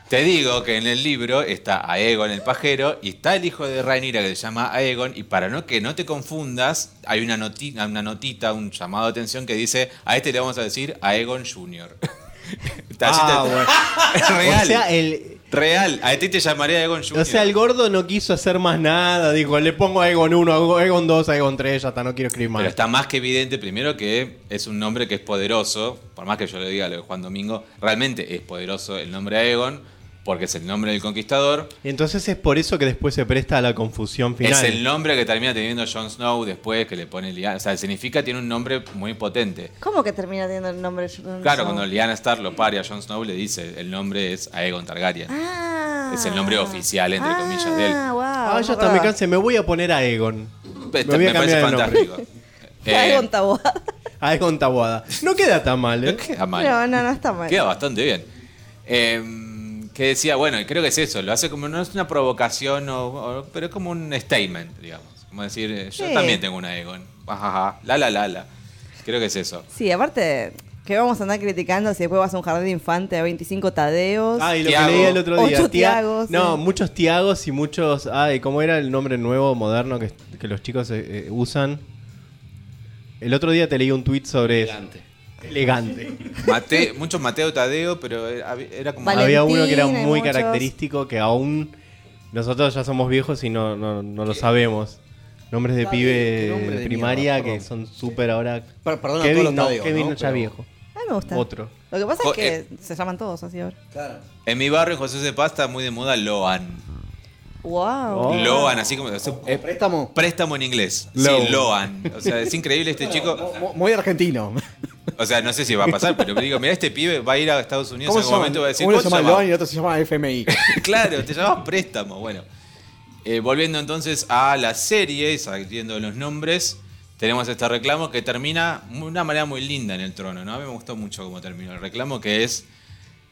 Te digo que en el libro está Aegon el pajero y está el hijo de Rhaenyra que se llama Aegon y para no que no te confundas, hay una, noti- una notita, un llamado de atención que dice, a este le vamos a decir Aegon Jr. Ah, bueno. Real. O sea, el, real. A ti te llamaré Aegon Jr. o sea, el gordo no quiso hacer más nada. Dijo, le pongo Aegon 1, Aegon 2, Aegon 3, ya está, no quiero escribir más. Pero está más que evidente, primero, que es un nombre que es poderoso. Por más que yo le diga lo de Juan Domingo, realmente es poderoso el nombre Aegon, porque es el nombre del conquistador. Y entonces es por eso que después se presta a la confusión final. Es el nombre que termina teniendo Jon Snow después, que le pone Lyanna. O sea, significa tiene un nombre muy potente. ¿Cómo que termina teniendo el nombre? Jon Claro, Snow? cuando Lyanna Stark lo pare a Jon Snow, le dice el nombre es Aegon Targaryen. Ah. Es el nombre oficial, entre comillas, de él. Ah, wow. Ah, ya está, me cansé, me voy a poner a Aegon. Este, me voy a me parece fantástico. Eh, Aegon Taboada. Aegon Tabuada. No queda tan mal, ¿eh? queda mal. No, no, no está mal. Queda bastante bien. Eh, que decía, bueno, y creo que es eso, lo hace como, no es una provocación, o, o- pero es como un statement, digamos. Como decir, eh, yo Sí. también tengo una Egon. Ajaja, la la la la. Creo que es eso. Sí, aparte, Que vamos a andar criticando si después vas a un jardín de infante a 25 tadeos. Ah, y lo Tiago. que leí el otro día. Ocho Tia- Tiagos, No, sí. muchos Tiagos y muchos. Ay, ¿cómo era el nombre nuevo, moderno que, que los chicos eh, eh, usan? El otro día te leí un tweet sobre. Elegante. Elegante. Mate- muchos Mateo Tadeo, pero era como. Vale. Había uno que era Valentín, muy muchos. característico que aún nosotros ya somos viejos y no, no, no lo sabemos. Nombres de pibe nombre de primaria mierda, que son súper ahora. Per- perdona a Kevin todos los no, Kevin ¿no? ya Pero- viejo. A mí me gusta. Otro. Lo que pasa Jo- es que eh. se llaman todos así ahora. Claro. En mi barrio, en José de Paz, está muy de moda Loan. Wow. Oh. Loan, así como. es un- Eh, préstamo. préstamo en inglés. Loan. Sí, Loan. O sea, es increíble este chico. Mu- Muy argentino. O sea, no sé si va a pasar, pero digo, mira, este pibe va a ir a Estados Unidos ¿Cómo en algún momento y va a decir, Uno ¿cómo se llama? Loan y el otro se llama FMI. claro, te llamas préstamo. Bueno, Eh, volviendo entonces a la serie, saliendo los nombres, tenemos este reclamo que termina de una manera muy linda en el trono. ¿no? A mí me gustó mucho cómo terminó el reclamo, que es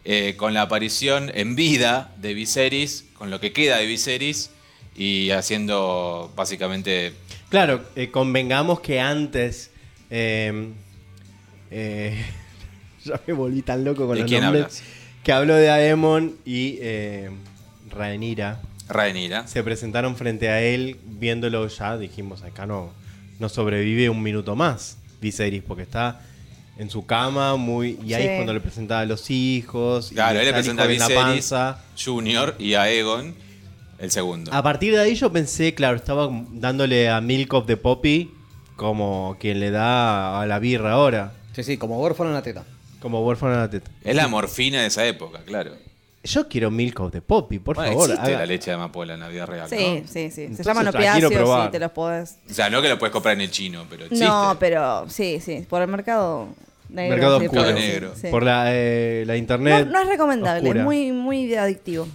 eh, con la aparición en vida de Viserys, con lo que queda de Viserys, y haciendo básicamente. Claro, eh, convengamos que antes. Eh, ya me volví tan loco con ¿De los quién nombres. hablas? Que habló de Aemon y eh, Rhaenyra. Rhaenyra. Se presentaron frente a él, viéndolo ya, dijimos, acá no, no sobrevive un minuto más Viserys, porque está en su cama, muy y ahí Sí. es cuando le presentaba a los hijos. y Claro, él le presenta a Viserys panza. Junior y a Aegon, el segundo. A partir de ahí yo pensé, claro, estaba dándole a Milk of the Poppy como quien le da a la birra ahora, Sí, sí, como huérfano en la teta. como huérfano a la teta. Es la morfina de esa época, claro. Yo quiero Milk of the Poppy, por Bueno, favor. existe haga- la leche de amapola en la vida real, Sí, ¿no? sí, sí. Se Entonces llaman opiáceos y te los podés. O sea, no que lo puedes comprar en el chino, pero existe. No, pero sí, sí. Por el mercado negro. Mercado sí, oscuro. por- Negro. sí. Por la, eh, la internet. No, no es recomendable, oscura. es muy, muy adictivo.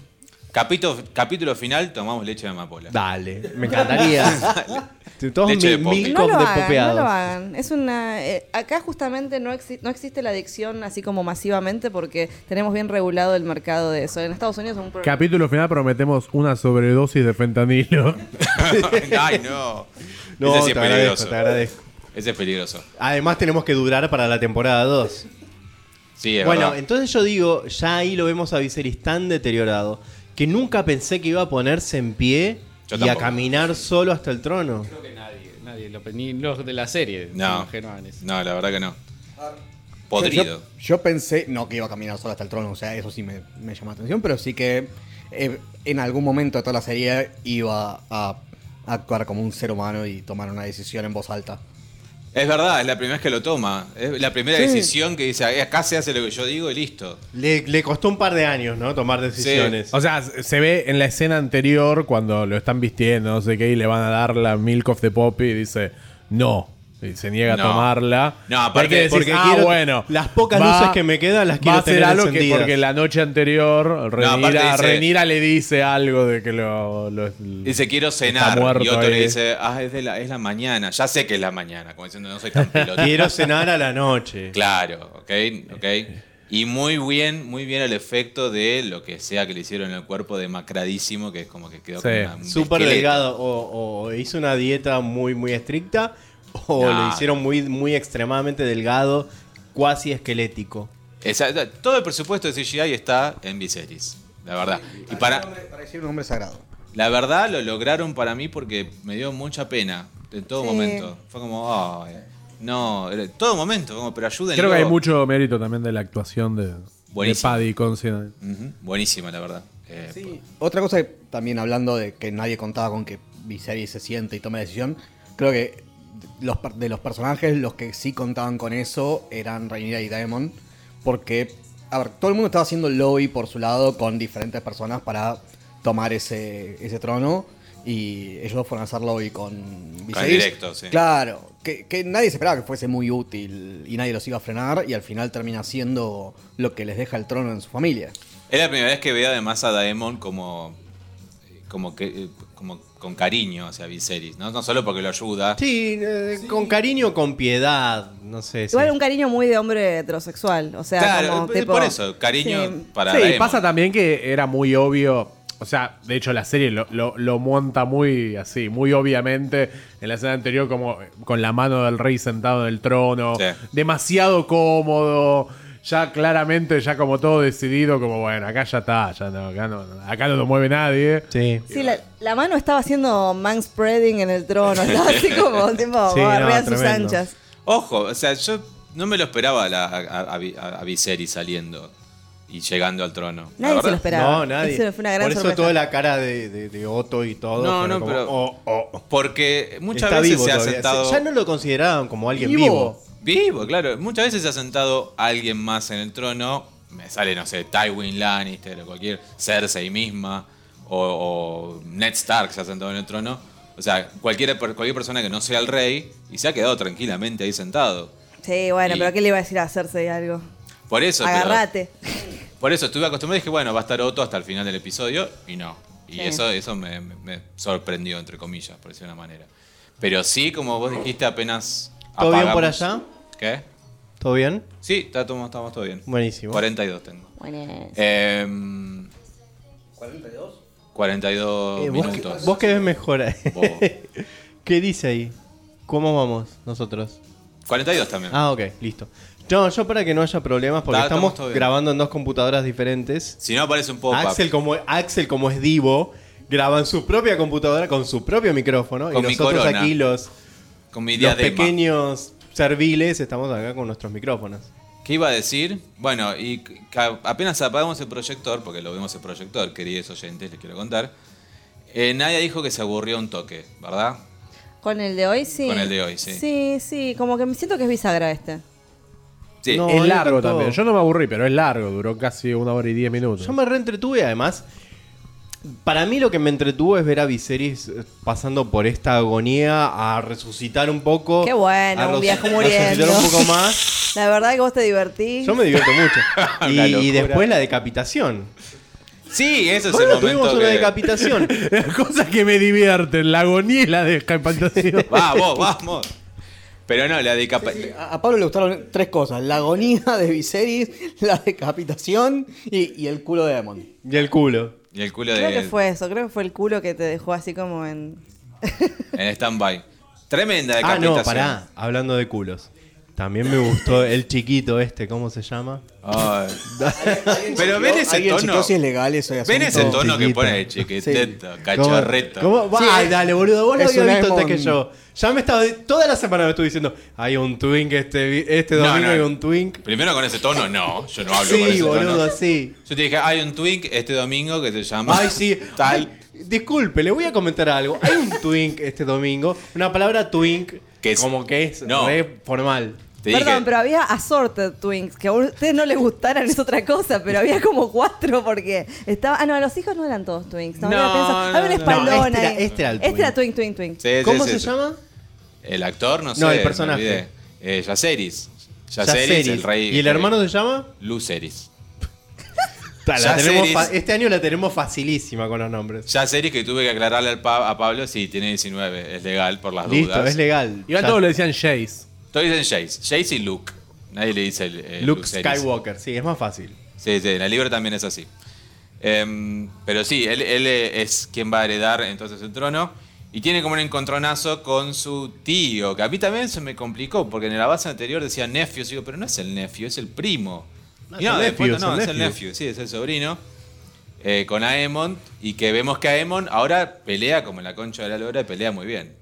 Capítulo, capítulo final, tomamos leche de amapola. Dale, me encantaría. Todos Leche de mi- popi. No lo hagan, no popeados. lo hagan. Es una. eh, acá justamente no, exi- no existe la adicción así como masivamente porque tenemos bien regulado el mercado de eso. En Estados Unidos es un problema. Capítulo final prometemos una sobredosis de fentanilo. Ay, no. No, Ese sí es te agradezco, peligroso. te agradezco. Ese es peligroso. Además tenemos que durar para la temporada 2. Sí, es Bueno, verdad. entonces yo digo, ya ahí lo vemos a Viserys tan deteriorado que nunca pensé que iba a ponerse en pie Yo y a tampoco. caminar solo hasta el trono. Creo que nadie, nadie, lo- ni los de la serie se No, no, la verdad que no. Podrido. yo- yo pensé, no que iba a caminar solo hasta el trono, o sea, eso sí me, me llama la atención, pero sí que eh, en algún momento de toda la serie iba a actuar como un ser humano y tomar una decisión en voz alta. Es verdad, es la primera vez que lo toma. Es la primera Sí. decisión que dice, "Eh, acá se hace lo que yo digo y listo. Le, le costó un par de años, ¿no? Tomar decisiones. O sea, se ve en la escena anterior cuando lo están vistiendo, no sé qué, y le van a dar la Milk of the Poppy y dice, no. Y se niega No. a tomarla. No, aparte- Porque decís, porque ah, quiero- bueno. las pocas va- luces que me quedan las va quiero a hacer tener algo que porque la noche anterior Renira, dice- Renira le dice algo de que lo, lo- Dice, quiero cenar. muerto Y otro le dice, ah, es, de la, es la mañana. Ya sé que es la mañana. Como diciendo, no soy tan pelotudo. Quiero cenar a la noche. Claro, ok, ok. Y muy bien, muy bien el efecto de lo que sea que le hicieron en el cuerpo demacradísimo, que es como que quedó Sí. Súper delgado. O, o hizo una dieta muy, muy estricta. O No. lo hicieron muy, muy extremadamente delgado, cuasi esquelético. Esa- todo el presupuesto de CGI está en Viserys, la verdad. Y para, Parecía un hombre sagrado. la verdad lo lograron para mí porque me dio mucha pena en todo Sí. momento. Fue como, ay, no, en todo momento, como, pero ayúdenlo. Creo que hay mucho mérito también de la actuación de, de. Paddy Buenísima, la verdad. Eh, Otra cosa que también hablando de que nadie contaba con que Viserys se siente y tome decisión, creo que los, de los personajes los que sí contaban con eso eran Rhaenyra y Daemon, porque a ver, todo el mundo estaba haciendo lobby por su lado con diferentes personas para tomar ese, ese trono y ellos fueron a hacer lobby con Viserys. directo, sí. Claro, que, que nadie se esperaba que fuese muy útil y nadie los iba a frenar y al final termina siendo lo que les deja el trono en su familia. Es la primera vez que veo además a Daemon como, como, que, eh, como con cariño hacia Viserys, ¿no? No solo porque lo ayuda. Sí, eh, con cariño, con piedad. No sé. Igual sí. un cariño muy de hombre heterosexual. O sea, Claro, como tipo- por eso, cariño Sí. para sí, Daemon. pasa también que era muy obvio. O sea, de hecho la serie lo, lo- lo monta muy así, muy obviamente. En la escena anterior, como con la mano del rey sentado en el trono. Sí. Demasiado cómodo. Ya claramente, ya como todo decidido, como bueno, acá ya está, ya no, acá no, acá no lo mueve nadie. Sí. Sí, la, la mano estaba haciendo manspreading en el trono. Estaba así como, tipo, Sí, no, barría sus anchas. Ojo, o sea, yo no me lo esperaba a, la, a, a, Viserys saliendo y llegando al trono. Nadie se lo esperaba. No, nadie. Eso fue una gran Por eso sorpresa. toda la cara de, de, de Otto y todo. No, no, como, pero- oh, oh. Porque muchas Está veces se ha sentado. Ya no lo consideraban como alguien Vivo. vivo. Vivo, claro. Muchas veces se ha sentado alguien más en el trono. Me sale, no sé, Tywin Lannister o cualquier Cersei misma. O, o Ned Stark se ha sentado en el trono. O sea, cualquier, cualquier persona que no sea el rey y se ha quedado tranquilamente ahí sentado. Sí, bueno, Y- pero ¿qué le iba a decir a hacerse algo? Por eso, pero- Agarrate. por eso estuve acostumbrado y dije, bueno, va a estar Otto hasta el final del episodio. Y no. Y Sí. eso, eso me, me- me sorprendió, entre comillas, por decirlo de una manera. Pero sí, como vos dijiste, apenas. ¿Todo bien por allá? ¿Qué? ¿Todo bien? Sí, está estamos todo bien. Buenísimo. 42 tengo. Bueno. Em, 42 Eh, vos, minutos. vos que ves mejor. Vos. ¿Qué dice ahí? ¿Cómo vamos nosotros? 42 también. Ah, ok, listo. No, yo para que no haya problemas, porque Está- estamos grabando en dos computadoras diferentes. Si no aparece un pop-up. Axel como, Axel, como es divo, graba en su propia computadora con su propio micrófono. Con y mi nosotros corona. aquí, los, con mi los pequeños serviles, estamos acá con nuestros micrófonos. ¿Qué iba a decir? Bueno, y apenas apagamos el proyector, porque lo vemos el proyector, queridos oyentes, les quiero contar. Eh, nadie dijo que se aburrió un toque, ¿verdad? Con el de hoy, sí. Con el de hoy, sí. Sí, sí, como que me siento que es bisagra este. Sí. No, es largo también. Yo no me aburrí, pero es largo. Duró casi una hora y diez minutos. Yo me reentretuve, además. Para mí lo que me entretuvo es ver a Viserys eh, pasando por esta agonía a resucitar un poco. Qué bueno, a un viejo a muriendo. Resucitar un poco más. La verdad que vos te divertís. Yo me divierto mucho. Y, después la decapitación. Sí, ese es Bueno, el momento tuvimos una decapitación. Las cosas que me divierten, la agonía y la decapitación. Vamos, vamos. Pero no, la decapitación... A, a Pablo le gustaron tres cosas: la agonía de Viserys, la decapitación y, y el culo de Demon. y el culo. Y el culo Creo de... que fue eso, creo que fue el culo que te dejó así como en... En stand-by. Tremenda Ah, decapitación. no, pará. Hablando de culos. También me gustó el chiquito este, ¿cómo se llama? Ay. Pero ven ese tono. chequeó si es legal eso de Ven ese tono que pone chiquitito, cachorrito. ¿Cómo? ¿Cómo? Sí, Ay, es- dale, boludo. Vos lo habías visto antes que yo. Ya me estaba. Toda la semana me estuve diciendo. Hay un twink este, este domingo, no. hay un twink. Primero con ese tono, no. Yo no hablo con Sí, ese boludo, tono. sí. Yo te dije, hay un twink este domingo que se llama. Ay, sí. Tal. Ay, disculpe, le voy a comentar algo. Hay un twink este domingo. Una palabra twink Que es- como que es No. re formal. Te Perdón, dije, pero había assorted twins, que a ustedes no les gustaran es otra cosa, pero había como cuatro porque estaba... Ah, no, los hijos no eran todos twinks. No, No, no, había un no. espaldón No, este era- ahí. este era el Este era twink. twink, twink, twink. Sí, ¿Cómo sí, se sí. llama? El actor, no sé. No, el personaje. Eh, Yaceris. Yaceris. Yaceris, el rey. ¿Y el hermano se llama? Luceris. La tenemos este año la tenemos facilísima con los nombres. Yaceris que tuve que aclararle al Pa- a Pablo, sí, tiene 19. Es legal por las Listo, dudas. es legal. Igual Ya- todos le decían Jace. Todos dicen Jace. Jace y Luke. Nadie le dice el, el Luke. Skywalker, sí, es más fácil. Sí, sí, en el libro también es así. Em, pero sí, él, él es quien va a heredar entonces el trono. Y tiene como un encontronazo con su tío, que a mí también se me complicó, porque en la base anterior decía nephew, digo, pero no es el nephew, es el primo. No, y es no, el después nephew, no, es es el el nephew. nephew, sí, es el sobrino. eh, con Aemon, y que vemos que Aemon ahora pelea como en la concha de la lora y pelea muy bien.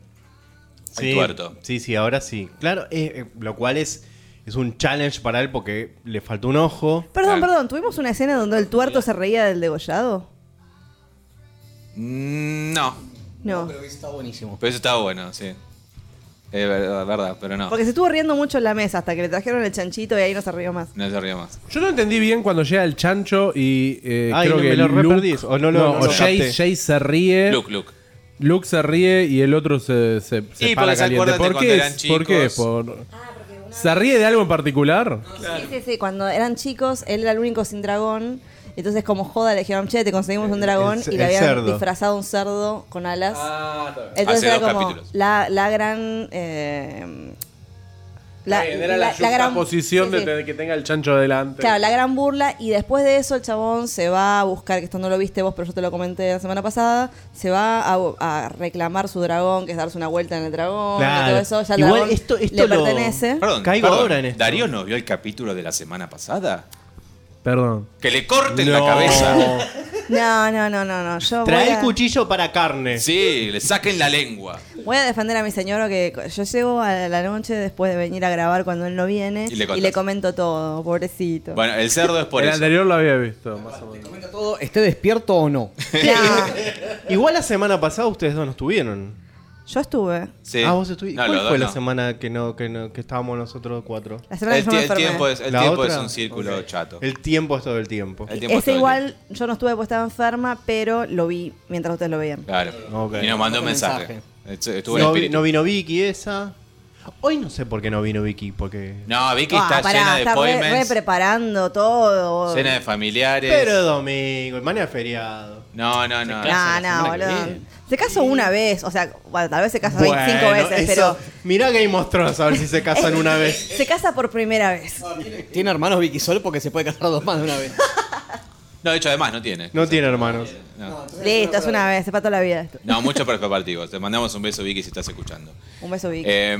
El Sí, tuerto. sí, sí, ahora sí. Claro, eh, eh, lo cual es, es un challenge para él porque le faltó un ojo. Perdón, Claro. perdón, ¿tuvimos una escena donde el tuerto se reía del degollado? Mm, no, No. Pero está buenísimo. pero eso estaba bueno, sí. Es verdad, verdad, pero no. Porque se estuvo riendo mucho en la mesa hasta que le trajeron el chanchito y ahí no se rió más. No se ríe más. Yo no entendí bien cuando llega el chancho y eh, Ay, creo no, que me lo Luke, eso, o no lo- no o lo Jace, capté. Jace se ríe. Luke, Luke. Luke se ríe y el otro se, se, se Y para caliente. ¿Por qué, eran es? ¿Por qué? chicos. Por- ¿Se ríe de algo en particular? Sí, sí, sí. Cuando eran chicos, él era el único sin dragón. Entonces, como joda, le dijeron, che, te conseguimos un dragón. el- y le habían cerdo. disfrazado un cerdo con alas. Hace Entonces era dos como la, la gran. eh, La, Era la, posición sí, sí. de que tenga el chancho delante. Claro, la gran burla. Y después de eso, el chabón se va a buscar, que esto no lo viste vos, pero yo te lo comenté la semana pasada. Se va a, a reclamar su dragón, que es darse una vuelta en el dragón. Claro. Y todo eso. Ya el Igual dragón esto- esto le lo- pertenece. Perdón, Caigo perdón, ahora en esto. ¿Darío no vio el capítulo de la semana pasada? Perdón. Que le corten la No. cabeza. No, no, no, no, no. Yo voy Trae a, el cuchillo para carne. Sí, le saquen la lengua. voy a defender a mi señor que yo llego a la noche después de venir a grabar cuando él no viene Y le y contás. le comento todo, pobrecito. Bueno, el cerdo es por el eso. anterior lo había visto, más o menos. Comenta todo, esté despierto o no. No, Igual la semana pasada ustedes dos no estuvieron. Yo estuve. Sí. Ah, vos estuviste. No, ¿Cuál fue dos la no. semana que no, que no, que estábamos nosotros cuatro? La semana El, que yo me tie- el tiempo, es, el ¿La tiempo es otra? un círculo chato. El tiempo es todo el tiempo. El tiempo es Ese todo el igual yo no estuve porque estaba enferma, pero lo vi mientras ustedes lo veían. Claro. Y nos mandó un mensaje. Mensaje. Estu- Estuvo en No, vi- espíritu. no vino Vicky esa. Hoy no sé por qué no vino Vicky, porque... No, Vicky Ah, está pará, llena de está re, re appointments, preparando todo. llena de familiares. Pero es domingo, mañana es feriado. No, no, no. No, no, boludo. Se casó una vez, o sea, bueno, tal vez se casa 25 Bueno, veces, eso- pero Mirá Game of Thrones a ver si se casan una vez. se casa por primera vez. Tiene hermanos Vicky Sol porque se puede casar dos más de una vez. No, de hecho, además no tiene. No tiene hermanos. No, Listo, es una vez, se para toda la vida esto. no mucho preparativo. Te mandamos un beso, Vicky, si estás escuchando. Un beso, Vic. Eh,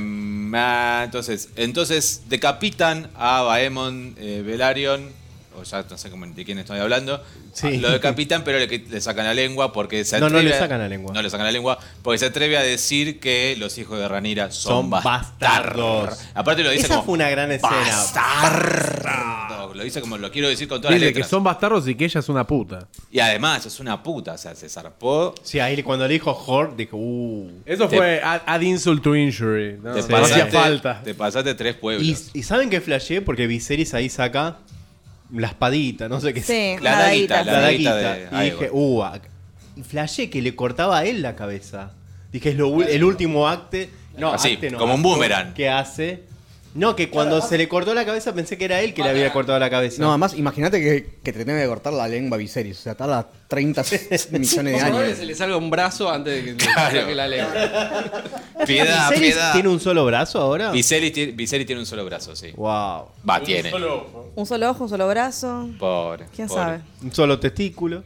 ah, entonces, entonces decapitan a Baemon eh, Velaryon, o ya no sé cómo- de quién estoy hablando. Sí. Lo decapitan, pero le, le sacan la lengua porque se No, no atreve le a- sacan la lengua. No le sacan la lengua porque se atreve a decir que los hijos de Ranira son, Son bastardos. bastardos. Aparte lo dice Esa como fue una gran escena. bastardo. Lo dice como lo quiero decir con todas las Dice que letras. son bastardos y que ella es una puta. Y además es una puta, o sea, se zarpó. Sí, ahí cuando le dijo Horde, dijo, uh. Eso Te- fue add, add insult to injury. No, Te, no pasaste, hacía falta. te pasaste tres pueblos. Y, y ¿saben qué flasheé? Porque Viserys ahí saca la espadita, no sé qué. sí, la una daguita, la la daguita. daguita. de Y dije, uh, y flasheé que le cortaba a él la cabeza. Dije, es lo el último acte. No, Así, acte no, como un boomerang. Que hace. No, que cuando se le cortó la cabeza pensé que era él que le había cortado la cabeza. No, además, imagínate que, que te tenga que cortar la lengua Viserys. O sea, tarda 30 millones de años. se le salga un brazo antes de que le Claro. saque la lengua. Piedad, ¿Viserys piedad. tiene un solo brazo ahora? Viserys tiene, Viserys tiene un solo brazo, sí. Wow. Va, tiene. Un solo ojo, un solo brazo. Pobre. ¿Quién pobre. sabe? Un solo testículo.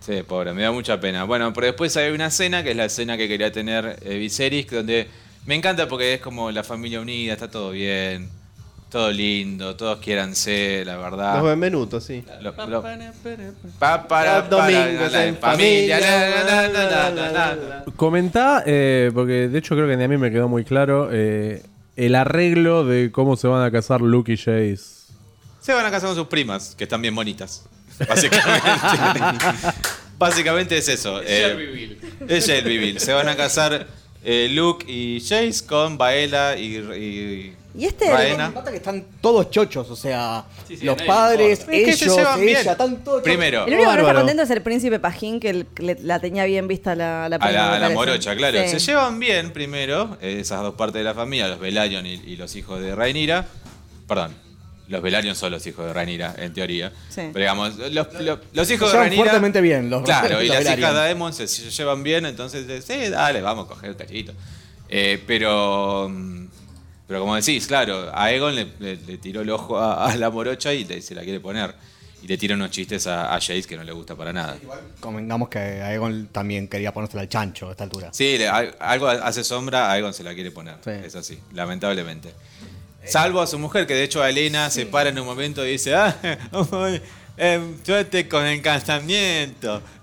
Sí, pobre, me da mucha pena. Bueno, pero después hay una escena que es la escena que quería tener eh, Viserys, donde me encanta porque es como la familia unida, está todo bien, todo lindo, todos quieran ser, la verdad. Los benvenutos, sí. Lo, lo, para, Domingos en familia. Comentá, porque de hecho creo que ni a mí me quedó muy claro, eh, el arreglo de cómo se van a casar Luke y Jace. Se van a casar con sus primas, que están bien bonitas. Básicamente. Básicamente es eso. Es eh. Es el vivir. Se van a casar eh, Luke y Jace con Baela y, y Y este- Raena. Nota que están todos chochos, o sea, Sí, sí, los padres, que se ellos, llevan bien. ella, están todos chochos. Primero, El único que no está Bárbaro. contento es el príncipe Pajín, que el- le- la tenía bien vista la, la a la, me a la parece. morocha, claro. Sí. Se llevan bien primero, eh, esas dos partes de la familia, los Velaryon y, y los hijos de Rhaenyra. Perdón, los Velaryon son los hijos de Rhaenyra, en teoría. Sí. Pero digamos, los, los- los hijos Se de llevan Rhaenyra... fuertemente bien los- Claro, y los las Velaryon. hijas de Aemon se, se llevan bien, entonces, eh, sí, dale, vamos a coger el cachito. Eh, pero... mm, Pero como decís, claro, a Aegon le, le- le tiró el ojo a, a la morocha y le- se la quiere poner. Y le tira unos chistes a, a Jace que no le gusta para nada. Convengamos que Aegon también quería ponérsela al chancho a esta altura. Sí, le- al- algo hace sombra, a Aegon se la quiere poner. Sí. Es así, lamentablemente. Salvo a su mujer, que de hecho a Elena se para en un momento y dice, ah, uy, em, suerte con el casamiento.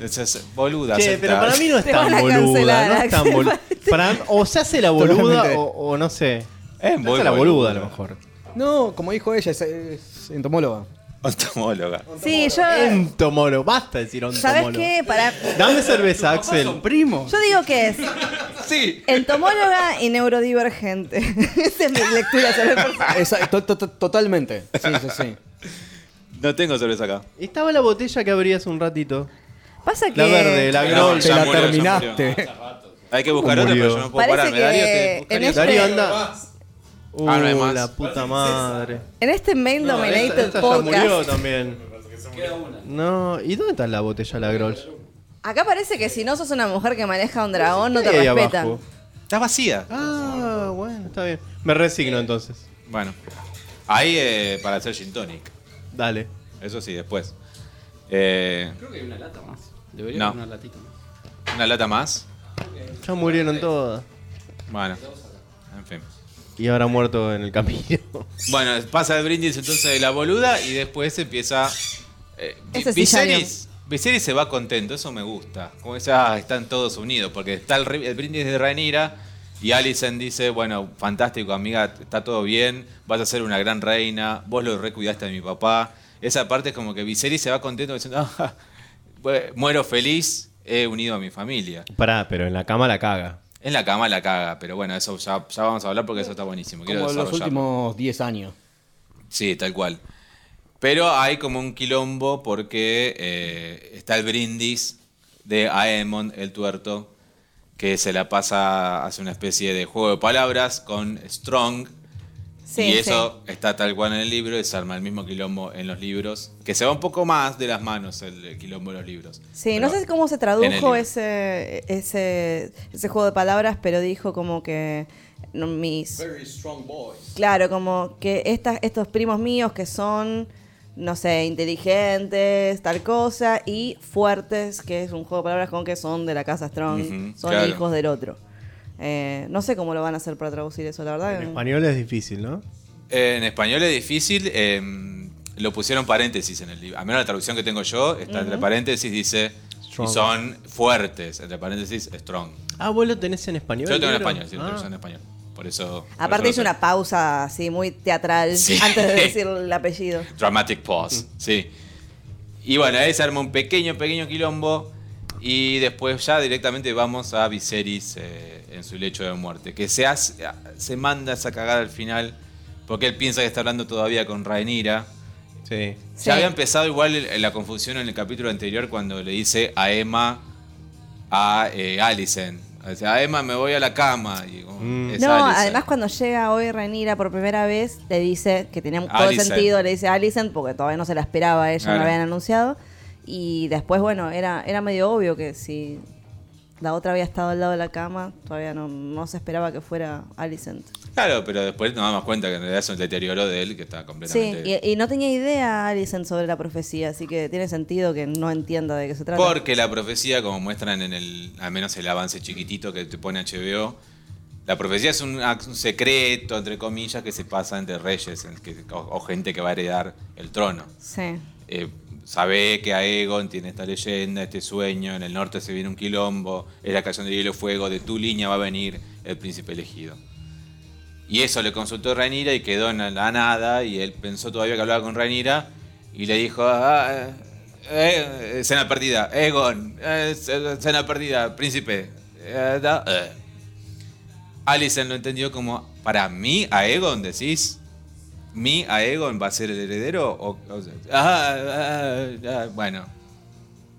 Es boluda. Che, pero para mí no es tan boluda. No es tan boluda. Para- o se hace la boluda o, o no sé. Es hace la boluda a lo mejor. No, como dijo ella, es, es entomóloga. Entomóloga. Sí, yo. Entomólogo. Basta decir ¿Sabes qué? Para, Dame cerveza, Axel. primo. yo digo que es Sí. entomóloga y neurodivergente. Esa es mi lectura sobre el personaje. Esa- to- to- to- totalmente. Sí, sí, sí. No tengo cerveza acá. Estaba la botella que abrí hace un ratito. Pasa que. La verde, la No. Te ya la murió, ya terminaste. Hay que buscar ¿Cómo otra, pero yo no puedo Parece pararme. que Darío, ¿te en este- Darío, anda. Uh, Ah, no hay más. la puta madre. En este Mail No, Dominated esta, esta ya Podcast. murió también. No, ¿y dónde está la botella la Grolsch? Acá parece que si no sos una mujer que maneja un dragón, no ¿Qué te respetan. abajo? Está vacía. Ah, bueno. está bien. Me resigno entonces. Bueno, ahí eh, para hacer gin tonic. Dale. Eso sí, después. Eh, Creo que hay una lata más. Debería No. haber una latita más. una lata más. Ya murieron todas. Bueno. Y ahora muerto en el camino. Bueno, pasa el brindis entonces de la boluda y después empieza. Eh, Ese sí ya Viserys, Viserys se va contento, eso me gusta. Como dice, ah, están todos unidos, porque está el, brindis de Rhaenyra y Alicent dice, bueno, fantástico, amiga, está todo bien, vas a ser una gran reina, vos lo recuidaste de mi papá. Esa parte es como que Viserys se va contento diciendo, ah, muero feliz, he unido a mi familia. Pará, pero en la cama la caga. En la cama la caga, pero bueno, eso ya, ya vamos a hablar porque eso está buenísimo. Quiero Como los últimos 10 años. Sí, tal cual. Pero hay como un quilombo porque eh, está el brindis de Aemon el tuerto, que se la pasa, hace una especie de juego de palabras con Strong. Sí, y eso está tal cual en el libro y se arma el mismo quilombo en los libros, que se va un poco más de las manos el, quilombo de los libros. Sí, no sé cómo se tradujo ese, ese, ese juego de palabras, pero dijo como que no, mis... Claro, como que estas, estos primos míos que son, no sé, inteligentes, tal cosa, y fuertes, que es un juego de palabras con que son de la casa Strong, son claro. hijos del otro. Eh, no sé cómo lo van a hacer para traducir eso, la verdad. En español es difícil, ¿no? En español es difícil. eh, lo pusieron paréntesis en el libro. A menos la traducción que tengo yo, está entre paréntesis, dice. Strong. Y son fuertes, entre paréntesis, strong. Ah, vos lo tenés en español. Yo lo tengo en español, sí, lo Ah. tengo en español. Por eso. por Aparte eso hizo una pausa así muy teatral Sí. antes de decir el apellido. Dramatic pause, sí. Y bueno, ahí se arma un pequeño, pequeño quilombo. Y después ya directamente vamos a Viserys eh, en su lecho de muerte. Que se, hace, se manda esa cagada al final. Porque él piensa que está hablando todavía con Rhaenyra. Sí. Sí. Ya había empezado igual la confusión en el capítulo anterior cuando le dice a Emma a eh, Alicent. O sea, a Emma me voy a la cama. Y, Mm. No, Alicent. además cuando llega hoy Renira por primera vez, le dice que tenía todo sentido, le dice Alicent, porque todavía no se la esperaba a ella, no la habían anunciado. Y después, bueno, era, era medio obvio que si la otra había estado al lado de la cama, todavía no, no se esperaba que fuera Alicent. Claro, pero después nos damos cuenta que en realidad es un deterioro de él que está Sí, completamente. y, y no tenía idea Alicent sobre la profecía, así que tiene sentido que no entienda de qué se trata. Porque la profecía, como muestran en el, al menos el avance chiquitito que te pone HBO, la profecía es un, un secreto, entre comillas, que se pasa entre reyes en- que- o, o gente que va a heredar el trono. Sí. Eh, sabe que Aegon tiene esta leyenda, este sueño, en el norte se viene un quilombo, es la canción de hielo y fuego, de tu línea va a venir el príncipe elegido. Y eso le consultó Rhaenyra y quedó en la nada, y él pensó todavía que hablaba con Rhaenyra, y le dijo, ah, eh, eh, escena perdida, Aegon, eh, escena perdida, príncipe. eh, da, eh". Alicent lo entendió como, para mí, Aegon, decís, mi Aegon va a ser el heredero. O, o sea, ah, ah, ah, bueno,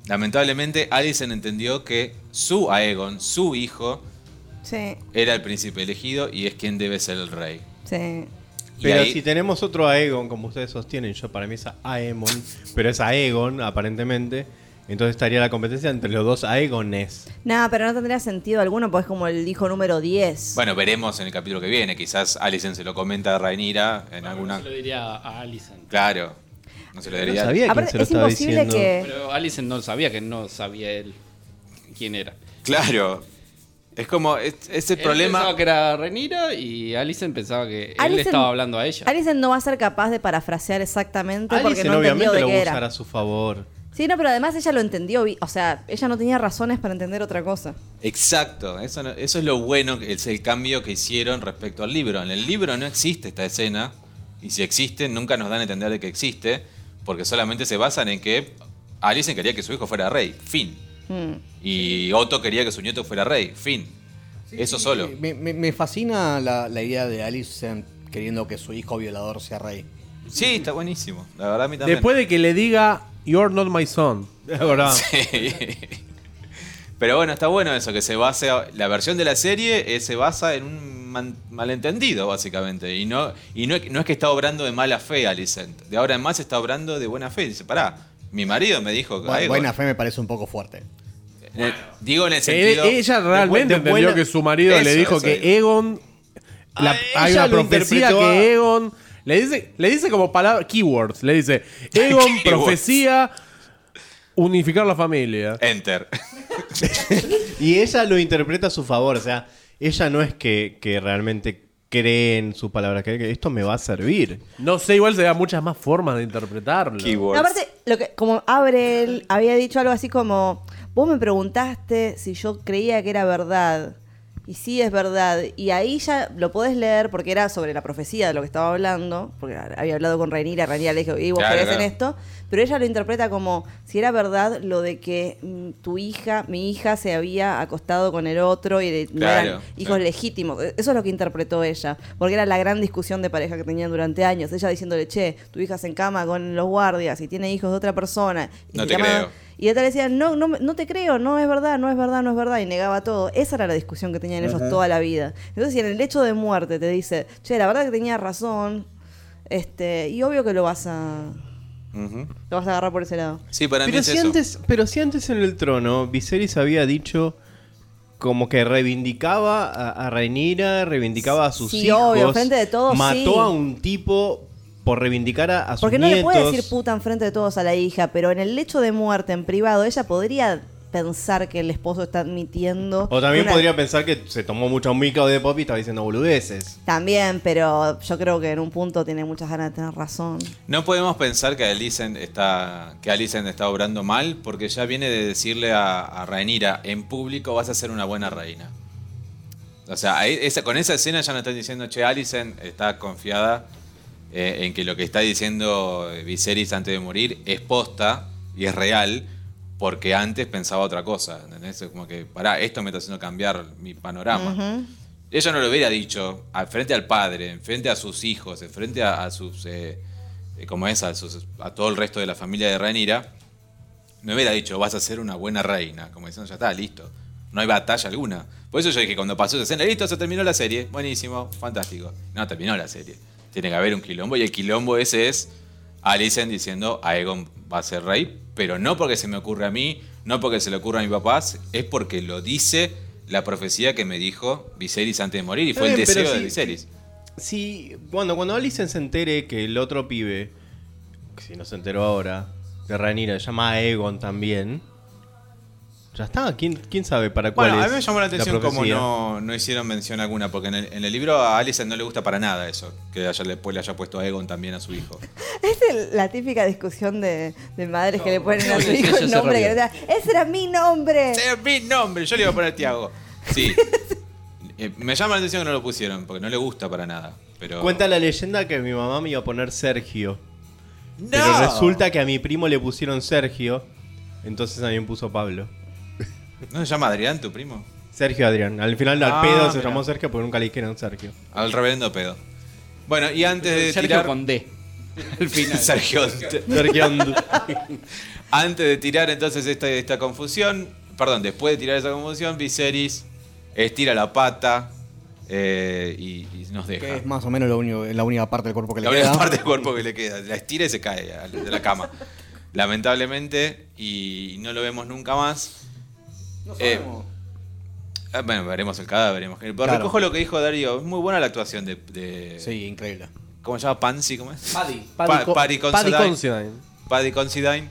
lamentablemente Alicent entendió que su Aegon, su hijo, Sí, era el príncipe elegido y es quien debe ser el rey. sí. Pero ahí- si tenemos otro Aegon, como ustedes sostienen, yo para mí es Aemon, pero es Aegon, aparentemente. Entonces estaría la competencia entre los dos Aegones. Nada, pero no tendría sentido alguno, porque es como el hijo número 10. Bueno, veremos en el capítulo que viene. Quizás Alicent se lo comenta a Rhaenyra en alguna. Se lo diría a Alicent. Claro. No se lo No diría. sabía quién Aparte, se lo es estaba imposible diciendo. que... Pero Alicent no sabía que no sabía él quién era. Claro. Es como es- ese Él problema. pensaba que era Renira y Alicent pensaba que él le estaba hablando a ella. Alicent no va a ser capaz de parafrasear exactamente porque no entendió obviamente de lo va qué a era. usar a su favor. Sí, no, pero además ella lo entendió. O sea, ella no tenía razones para entender otra cosa. Exacto, eso, no- eso es lo bueno, es el cambio que hicieron respecto al libro. En el libro no existe esta escena, y si existe, nunca nos dan a entender de que existe, porque solamente se basan en que Alicent quería que su hijo fuera rey, fin. Mm. Y Otto quería que su nieto fuera rey, fin. Eso solo. Me, me- me fascina la, la idea de Alicent queriendo que su hijo violador sea rey. Sí, está buenísimo, la verdad a mí también. Después de que le diga, You're not my son. Es verdad. Sí. Pero bueno, está bueno eso, que se base. La versión de la serie eh, se basa en un man- malentendido, básicamente. Y no, y no, no es que está obrando de mala fe, Alicent. De ahora en más está obrando de buena fe. Dice, pará, mi marido me dijo que. Bu- Aegon". buena fe me parece un poco fuerte. Eh, digo en el Eh, sentido. ella realmente entendió buena- que su marido le dijo eso que. Egon la- hay una profecía que Egon. Le dice, le dice como palabras, keywords. Le dice: Egon, profecía, unificar la familia. Enter. Y ella lo interpreta a su favor, o sea, ella no es que, que realmente cree en sus palabras, cree que esto me va a servir. No sé, igual se da muchas más formas de interpretarlo. Keywords. Aparte, lo que, como Abrel había dicho algo así como, vos me preguntaste si yo creía que era verdad. Y sí es verdad. Y ahí ya lo podés leer porque era sobre la profecía de lo que estaba hablando. Porque había hablado con Reinira. Reinira le dijo, ¿y vos Claro, crees en esto? Pero ella lo interpreta como si era verdad lo de que mm, tu hija, mi hija, se había acostado con el otro y de- Claro, eran hijos claro. legítimos. Eso es lo que interpretó ella. Porque era la gran discusión de pareja que tenían durante años. Ella diciéndole, che, tu hija se encama con los guardias y tiene hijos de otra persona. Y No te llama- creo. Y ella le decía, no, no, me- no te creo, no es verdad, no es verdad, no es verdad. Y negaba todo. Esa era la discusión que tenían ellos toda la vida. Entonces, si en el hecho de muerte te dice, che, la verdad que tenía razón, este, y obvio que lo vas a, Ujú. lo vas a agarrar por ese lado. Sí, para mí Pero es si, eso. antes, pero si antes en el trono Viserys había dicho como que reivindicaba a, a Rhaenyra, reivindicaba a sus Sí, hijos. obvio, frente de todos, Mató sí. a un tipo por reivindicar a, a sus Porque no le puede decir puta enfrente de todos a la hija, pero en el hecho de muerte en privado, ella podría pensar que el esposo está admitiendo. O también una- podría pensar que se tomó mucho mico de pop y estaba diciendo boludeces. También, pero yo creo que en un punto tiene muchas ganas de tener razón. No podemos pensar que Alicent está, que Alicent está obrando mal porque ya viene de decirle a, a Rhaenyra en público vas a ser una buena reina. O sea, ahí- esa- con esa escena ya no están diciendo, che, Alicent está confiada eh, en que lo que está diciendo Viserys antes de morir es posta y es real porque antes pensaba otra cosa. ¿entendés? Es como que, pará, esto me está haciendo cambiar mi panorama. Ella no lo hubiera dicho al frente al padre, frente a sus hijos, frente a, a sus, eh, eh, como es, a, sus- a todo el resto de la familia de Rhaenyra, no hubiera dicho vas a ser una buena reina, como diciendo ya está, listo, no hay batalla alguna. Por eso yo dije cuando pasó esa escena, listo, se terminó la serie, buenísimo, fantástico. No, terminó la serie. Tiene que haber un quilombo y el quilombo ese es Alicent diciendo Aegon va a ser rey, pero no porque se me ocurre a mí, no porque se le ocurra a mi papá, es porque lo dice la profecía que me dijo Viserys antes de morir y fue el bien, pero deseo de Viserys. Sí, bueno, cuando Alicent se entere que el otro pibe, que si no se enteró ahora, de Rhaenyra, se llama Aegon también. Ya está, ¿quién, quién sabe para cuál Bueno, a mí me llamó la atención como profecía? no, no hicieron mención alguna, porque en el, en el libro a Alicent no le gusta para nada eso, que haya, después le haya puesto a Egon también a su hijo. Es el- la típica discusión de, de madres que le ponen a su hijo el nombre. Que ¡Ese era mi nombre! ¡Ese es mi nombre! Yo le iba a poner Tiago. Sí. Eh, me llama la atención que no lo pusieron, porque no le gusta para nada. Pero... Cuenta la leyenda que mi mamá me iba a poner Sergio. ¡No! Pero resulta que a mi primo le pusieron Sergio, entonces a mí me puso Pablo. ¿No se llama Adrián tu primo? Sergio Adrián. Al final al Ah, pedo se mira. llamó Sergio porque nunca le dijeron Sergio. Al reverendo pedo. Bueno, y antes de Sergio tirar... con D. Al final. Sergio. Sergio Antes de tirar entonces esta, esta confusión, perdón, después de tirar esa confusión, Viserys estira la pata eh, y, y nos deja. Que es más o menos lo único- la única parte del cuerpo que le la única queda. parte del cuerpo que le queda. La estira y se cae al- de la cama. Lamentablemente, y no lo vemos nunca más. No Eh, sabemos. Ah, Bueno, veremos el cadáver. veremos. Pero Claro. recojo lo que dijo Darío. Es muy buena la actuación de. de- Sí, increíble. ¿Cómo se llama? Pansy, ¿cómo es? Paddy. Pa- Paddy, Paddy Paddy Considine. Paddy Considine.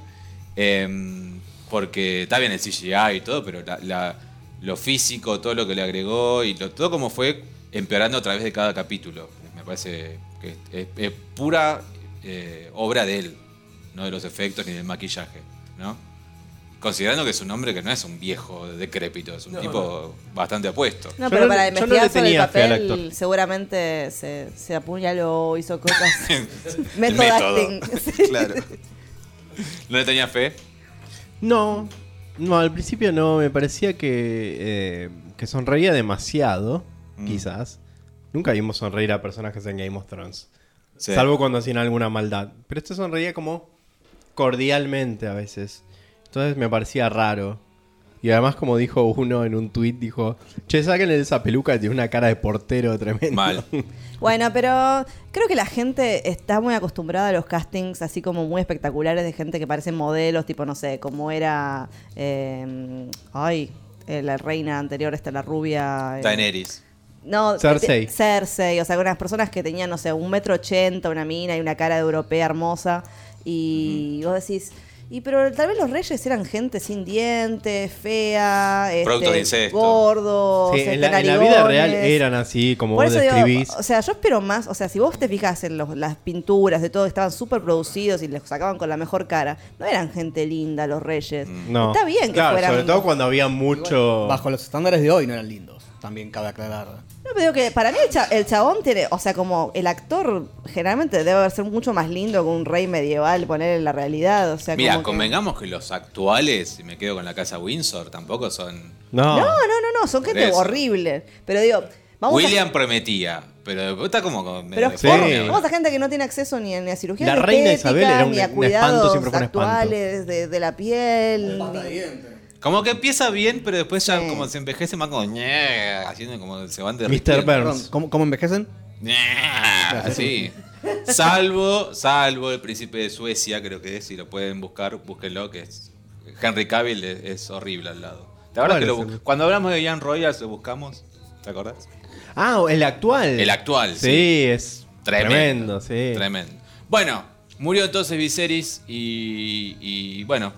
eh, porque está bien el CGI y todo, pero la- la- lo físico, todo lo que le agregó y lo- todo como fue empeorando a través de cada capítulo. Me parece que es, es pura eh, obra de él, no de los efectos ni del maquillaje, ¿no? Considerando que es un hombre que no es un viejo decrépito, es un tipo bastante apuesto. No, Yo pero no- para yo no investigar le sobre el tenía fe al papel, seguramente se, se apuñaló, hizo cosas. Método. acting. Claro. ¿No le tenía fe? No, no, al principio no, me parecía que, eh, que sonreía demasiado, Mm. quizás. Nunca vimos sonreír a personajes en Game of Thrones. Sí. Salvo cuando hacían alguna maldad. Pero este sonreía como cordialmente a veces. Entonces me parecía raro. Y además, como dijo uno en un tuit, dijo, che, sáquenle esa peluca, tiene una cara de portero tremendo. Mal. Bueno, pero creo que la gente está muy acostumbrada a los castings así como muy espectaculares de gente que parecen modelos, tipo, no sé, como era. eh, ay, eh, la reina anterior, esta, la rubia. eh, Daenerys. No, Cersei. de- Cersei, o sea, unas personas que tenían, no sé, un metro ochenta, una mina y una cara de europea hermosa. Y vos decís, y pero tal vez los reyes eran gente sin dientes, fea, este, gordos, Sí, este, en, la, en la vida real eran así, como Por vos eso digo, describís. o sea, yo espero más, o sea, si vos te fijas en los- las pinturas de todo, estaban súper producidos y les sacaban con la mejor cara, no eran gente linda los reyes. no. Está bien que claro, fueran... sobre todo cuando había mucho. Bajo los estándares de hoy no eran lindos. También cabe aclarar. No, pero digo que para mí el, cha- el chabón tiene, o sea, como el actor generalmente debe ser mucho más lindo que un rey medieval poner en la realidad, o sea, Mira, que- convengamos que los actuales, si me quedo con la casa Windsor, tampoco son. No. No, no, no, no, son gente eso. horrible. Pero digo, vamos William prometía, pero está como. medio Pero de Sí. vamos a gente que no tiene acceso ni a, ni a cirugía La reina estética, Isabel era un- ni a un cuidados espanto, siempre fue un espanto. actuales de, de la piel. ni- Como que empieza bien, pero después ya Sí. como se envejece más como. ñe, haciendo como se van de Mr. Burns. ¿cómo, cómo envejecen? Así. Salvo, salvo el príncipe de Suecia, creo que es, si lo pueden buscar, búsquenlo, que es. Henry Cavill es, es horrible al lado. ¿Te acuerdas ¿Cuál que lo bu- cuando hablamos de Jan Royals lo buscamos? ¿Te acordás? Ah, el actual. El actual, Sí, sí. es Tremendo. tremendo, sí. Tremendo. Bueno, murió entonces Viserys y, y bueno,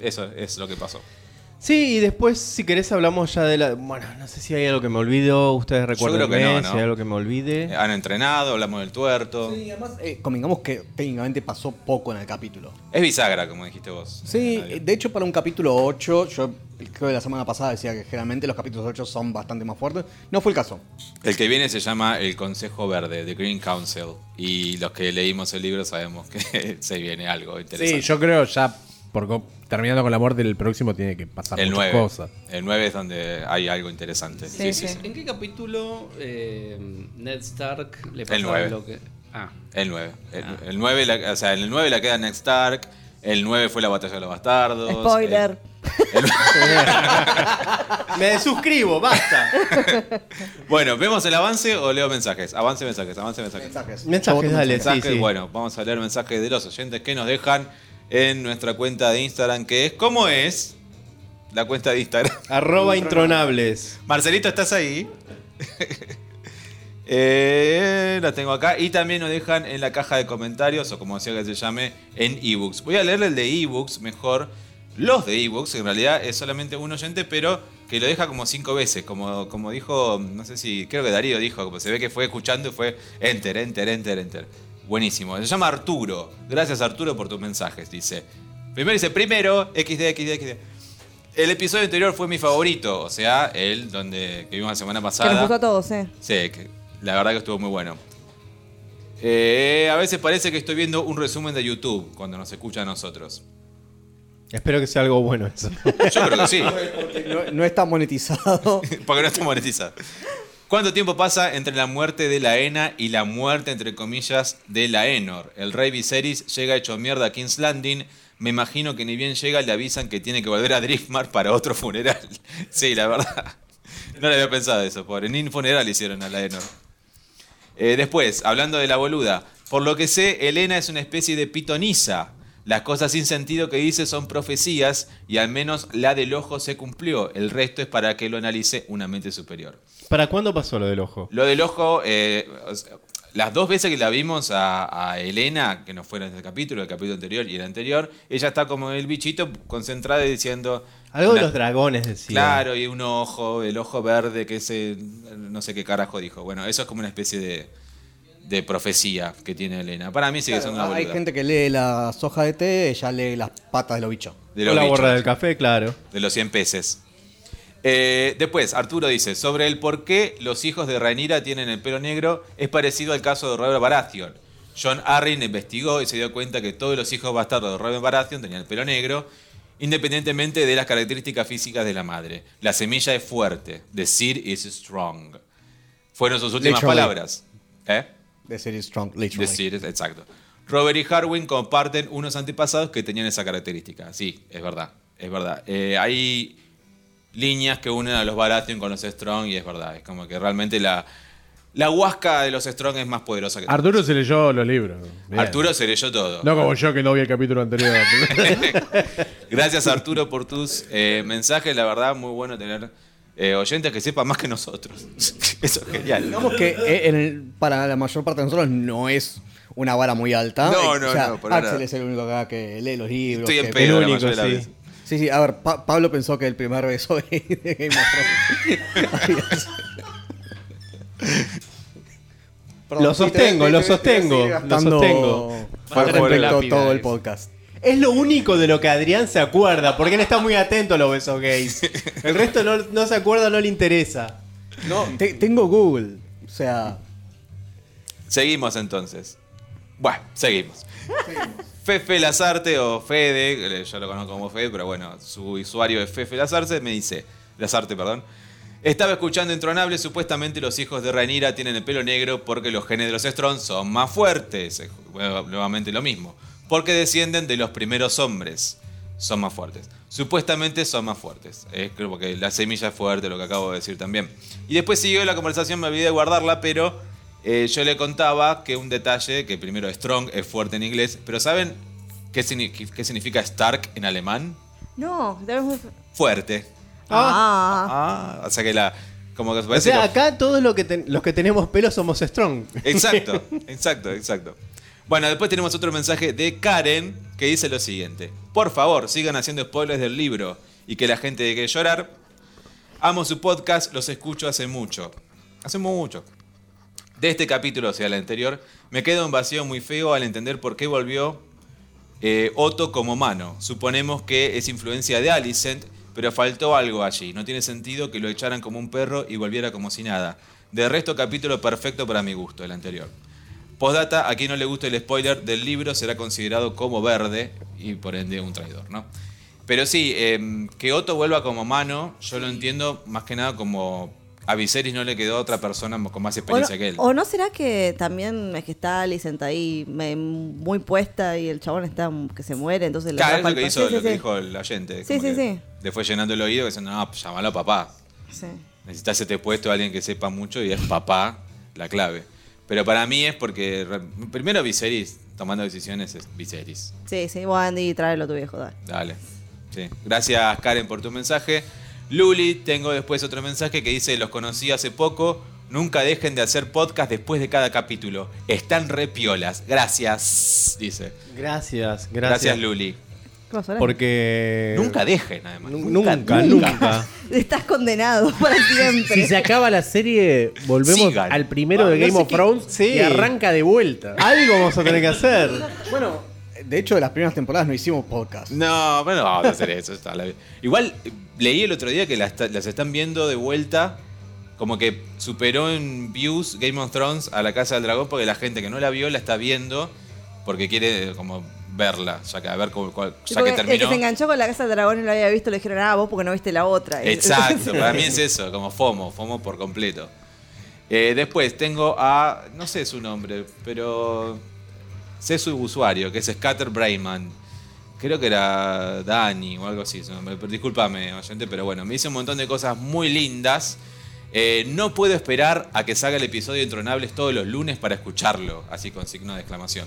eso es lo que pasó. Sí, y después, si querés, hablamos ya de la. Bueno, no sé si hay algo que me olvido. Ustedes recuerdan creo que no, ¿no? si hay algo que me olvide. Han entrenado, hablamos del tuerto. Sí, además, eh, convengamos que técnicamente pasó poco en el capítulo. Es bisagra, como dijiste vos. Sí, eh, de hecho para un capítulo 8, yo creo que la semana pasada decía que generalmente los capítulos 8 son bastante más fuertes. No fue el caso. El que viene se llama El Consejo Verde, The Green Council. Y los que leímos el libro sabemos que se viene algo interesante. Sí, yo creo ya, por terminando con la muerte, el próximo tiene que pasar el muchas 9. cosas. El 9 es donde hay algo interesante. Sí, Sí, sí, sí. sí. ¿En qué capítulo eh, Ned Stark le El pasaba nueve. lo que. Ah, El 9. El, el 9 la- o sea, en el 9 la queda Ned Stark. El 9 fue la batalla de los bastardos. Spoiler. El- Me suscribo, basta. bueno, ¿vemos el avance o leo mensajes? Avance, mensajes, avance, mensajes. Mensajes. Mensajes, dale. Mensajes, sí, sí. bueno, vamos a leer mensajes de los oyentes que nos dejan en nuestra cuenta de Instagram, que es ¿cómo es la cuenta de Instagram? Arroba intronables. Marcelito, ¿estás ahí? Eh, la tengo acá. Y también nos dejan en la caja de comentarios, o como decía que se llame, en ebooks. Voy a leerle el de ebooks mejor. Los de ebooks, en realidad es solamente un oyente, pero que lo deja como cinco veces. Como, como dijo, no sé si, creo que Darío dijo, como se ve que fue escuchando y fue enter, enter, enter, enter. Buenísimo. Se llama Arturo. Gracias Arturo por tus mensajes, dice. Primero dice, primero, XD, XD, XD. El episodio anterior fue mi favorito, o sea, el donde que vimos la semana Que nos pasada. gustó a todos, eh. Sí, que la verdad que estuvo muy bueno. Eh, a veces parece que estoy viendo un resumen de YouTube cuando nos escucha a nosotros. Espero que sea algo bueno eso. Yo creo que sí, No, no está monetizado. porque no está monetizado. ¿Cuánto tiempo pasa entre la muerte de la Ena y la muerte, entre comillas, de la Enor? El rey Viserys llega hecho mierda a King's Landing. Me imagino que ni bien llega le avisan que tiene que volver a Driftmark para otro funeral. Sí, la verdad. No le había pensado eso, pobre. Ni un funeral hicieron a la Enor. Eh, después, hablando de la boluda. Por lo que sé, Elena es una especie de pitonisa. Las cosas sin sentido que dice son profecías y al menos la del ojo se cumplió. El resto es para que lo analice una mente superior. ¿Para cuándo pasó lo del ojo? Lo del ojo, eh, o sea, las dos veces que la vimos a, a Elena, que no fueron en este capítulo, el capítulo anterior y el anterior, ella está como el bichito concentrada y diciendo... Algo de los dragones decía. Claro, y un ojo, el ojo verde, que ese, no sé qué carajo dijo. Bueno, eso es como una especie de, de profecía que tiene Elena. Para mí sigue siendo una Hay boluda. gente que lee la soja de té, ella lee las patas de los bichos. de O la bichos, borra del café, claro. de los 100 peces. Eh, después, Arturo dice, sobre el por qué los hijos de Rhaenyra tienen el pelo negro, es parecido al caso de Robert Baratheon. John Arryn investigó y se dio cuenta que todos los hijos bastardos de Robert Baratheon tenían el pelo negro, independientemente de las características físicas de la madre. La semilla es fuerte. The seed is strong. Fueron sus últimas Literally. palabras. ¿Eh? De series Strong, The literally. seed is- exacto. Robert y Harwin comparten unos antepasados que tenían esa característica. Sí, es verdad. Es verdad. Eh, hay líneas que unen a los Baratheon con los Strong y es verdad. Es como que realmente la, la huasca de los Strong es más poderosa que Arturo se leyó los libros. Bien. Arturo se leyó todo. No como yo que no vi el capítulo anterior. Gracias Arturo por tus eh, mensajes. La verdad, muy bueno tener eh, oyentes que sepan más que nosotros. Eso es genial. Digamos que eh, en el- para la mayor parte de nosotros no es una vara muy alta. No, Eh, no, o sea, no, para Axel nada. es el único acá que lee los libros. Estoy en que- pedo la mayoría de las sí. veces. Sí, sí, a ver, Pa- Pablo pensó que el primer beso de, Game of Thrones. Perdón, Lo sostengo, te- lo te- te- te voy a sostengo, lo sostengo. Por respeto favor, lápida todo el podcast. Es lo único de lo que Adrián se acuerda, porque él está muy atento a los besos gays. El resto no, no se acuerda, no le interesa. No, te- tengo Google. O sea, Seguimos entonces. Bueno, seguimos. Fefe Lazarte o Fede, eh, yo lo conozco como Fede, pero bueno, su usuario es Fefe Lazarte, me dice, Lazarte, perdón. Estaba escuchando Intronable, supuestamente los hijos de Rhaenyra tienen el pelo negro porque los genes de los Strong son más fuertes. Eh, bueno, Nuevamente lo mismo. Porque descienden de los primeros hombres. Son más fuertes. Supuestamente son más fuertes. Es como que la semilla es fuerte, lo que acabo de decir también. Y después siguió la conversación, me olvidé de guardarla, pero eh, yo le contaba que un detalle, que primero strong es fuerte en inglés, pero ¿saben qué, signi- qué significa Stark en alemán? No, debemos... Fuerte. Ah. Ah, o sea que la... Como que O sea, que- acá todos lo que ten- los que tenemos pelo somos strong. Exacto, exacto, exacto. Bueno, después tenemos otro mensaje de Karen que dice lo siguiente. Por favor, sigan haciendo spoilers del libro y que la gente deje de llorar. Amo su podcast, los escucho hace mucho. Hace mucho. De este capítulo, o sea, el anterior, me queda un vacío muy feo al entender por qué volvió eh, Otto como mano. Suponemos que es influencia de Alicent, pero faltó algo allí. No tiene sentido que lo echaran como un perro y volviera como si nada. De resto, capítulo perfecto para mi gusto, el anterior. Postdata, a quien no le guste el spoiler del libro será considerado como verde y por ende un traidor, ¿no? Pero sí, eh, que Otto vuelva como mano, yo lo entiendo más que nada como a Viserys no le quedó otra persona con más no, experiencia que él. o no será que también es que está Alicent ahí muy puesta y el chabón está que se muere, entonces Claro, es lo que, hizo, sí, lo sí, que sí. dijo el oyente. Sí, sí, sí. Le fue llenando el oído diciendo, no, pues llamalo a papá. Sí. Necesitas este puesto a alguien que sepa mucho y es papá la clave. Pero para mí es porque, re- primero Viserys, tomando decisiones es Viserys. Sí, sí, vos Andy, y tráelo a tu viejo, dale. Dale. Sí. Gracias Karen por tu mensaje. Luli, tengo después otro mensaje que dice, los conocí hace poco, nunca dejen de hacer podcast después de cada capítulo. Están re piolas. Gracias, dice. Gracias, Gracias, gracias. Luli. Porque. Nunca dejen, además. Nu- Nunca, nunca. Estás condenado para siempre. Si se acaba la serie, volvemos Sigan. al primero Ah, de no Game sé of Thrones sí. y arranca de vuelta. Algo vamos a tener que hacer. bueno, de hecho, de las primeras temporadas no hicimos podcast. No, pero no vamos a hacer eso. está la- Igual leí el otro día que las, las están viendo de vuelta. Como que superó en views Game of Thrones a la Casa del Dragón porque la gente que no la vio la está viendo porque quiere como verla, ya que a ver cómo, cuál- ya que porque el que terminó. se enganchó con la casa del dragón y lo había visto le dijeron, ah, vos porque no viste la otra. Exacto, para mí es eso, como FOMO, FOMO por completo. Eh, después tengo a, no sé su nombre, pero sé su usuario, que es Scatter Brayman. Creo que era Dani o algo así su nombre, oyente, pero bueno, me dice un montón de cosas muy lindas. Eh, no puedo esperar a que salga el episodio de Intronables todos los lunes para escucharlo, así con signo de exclamación.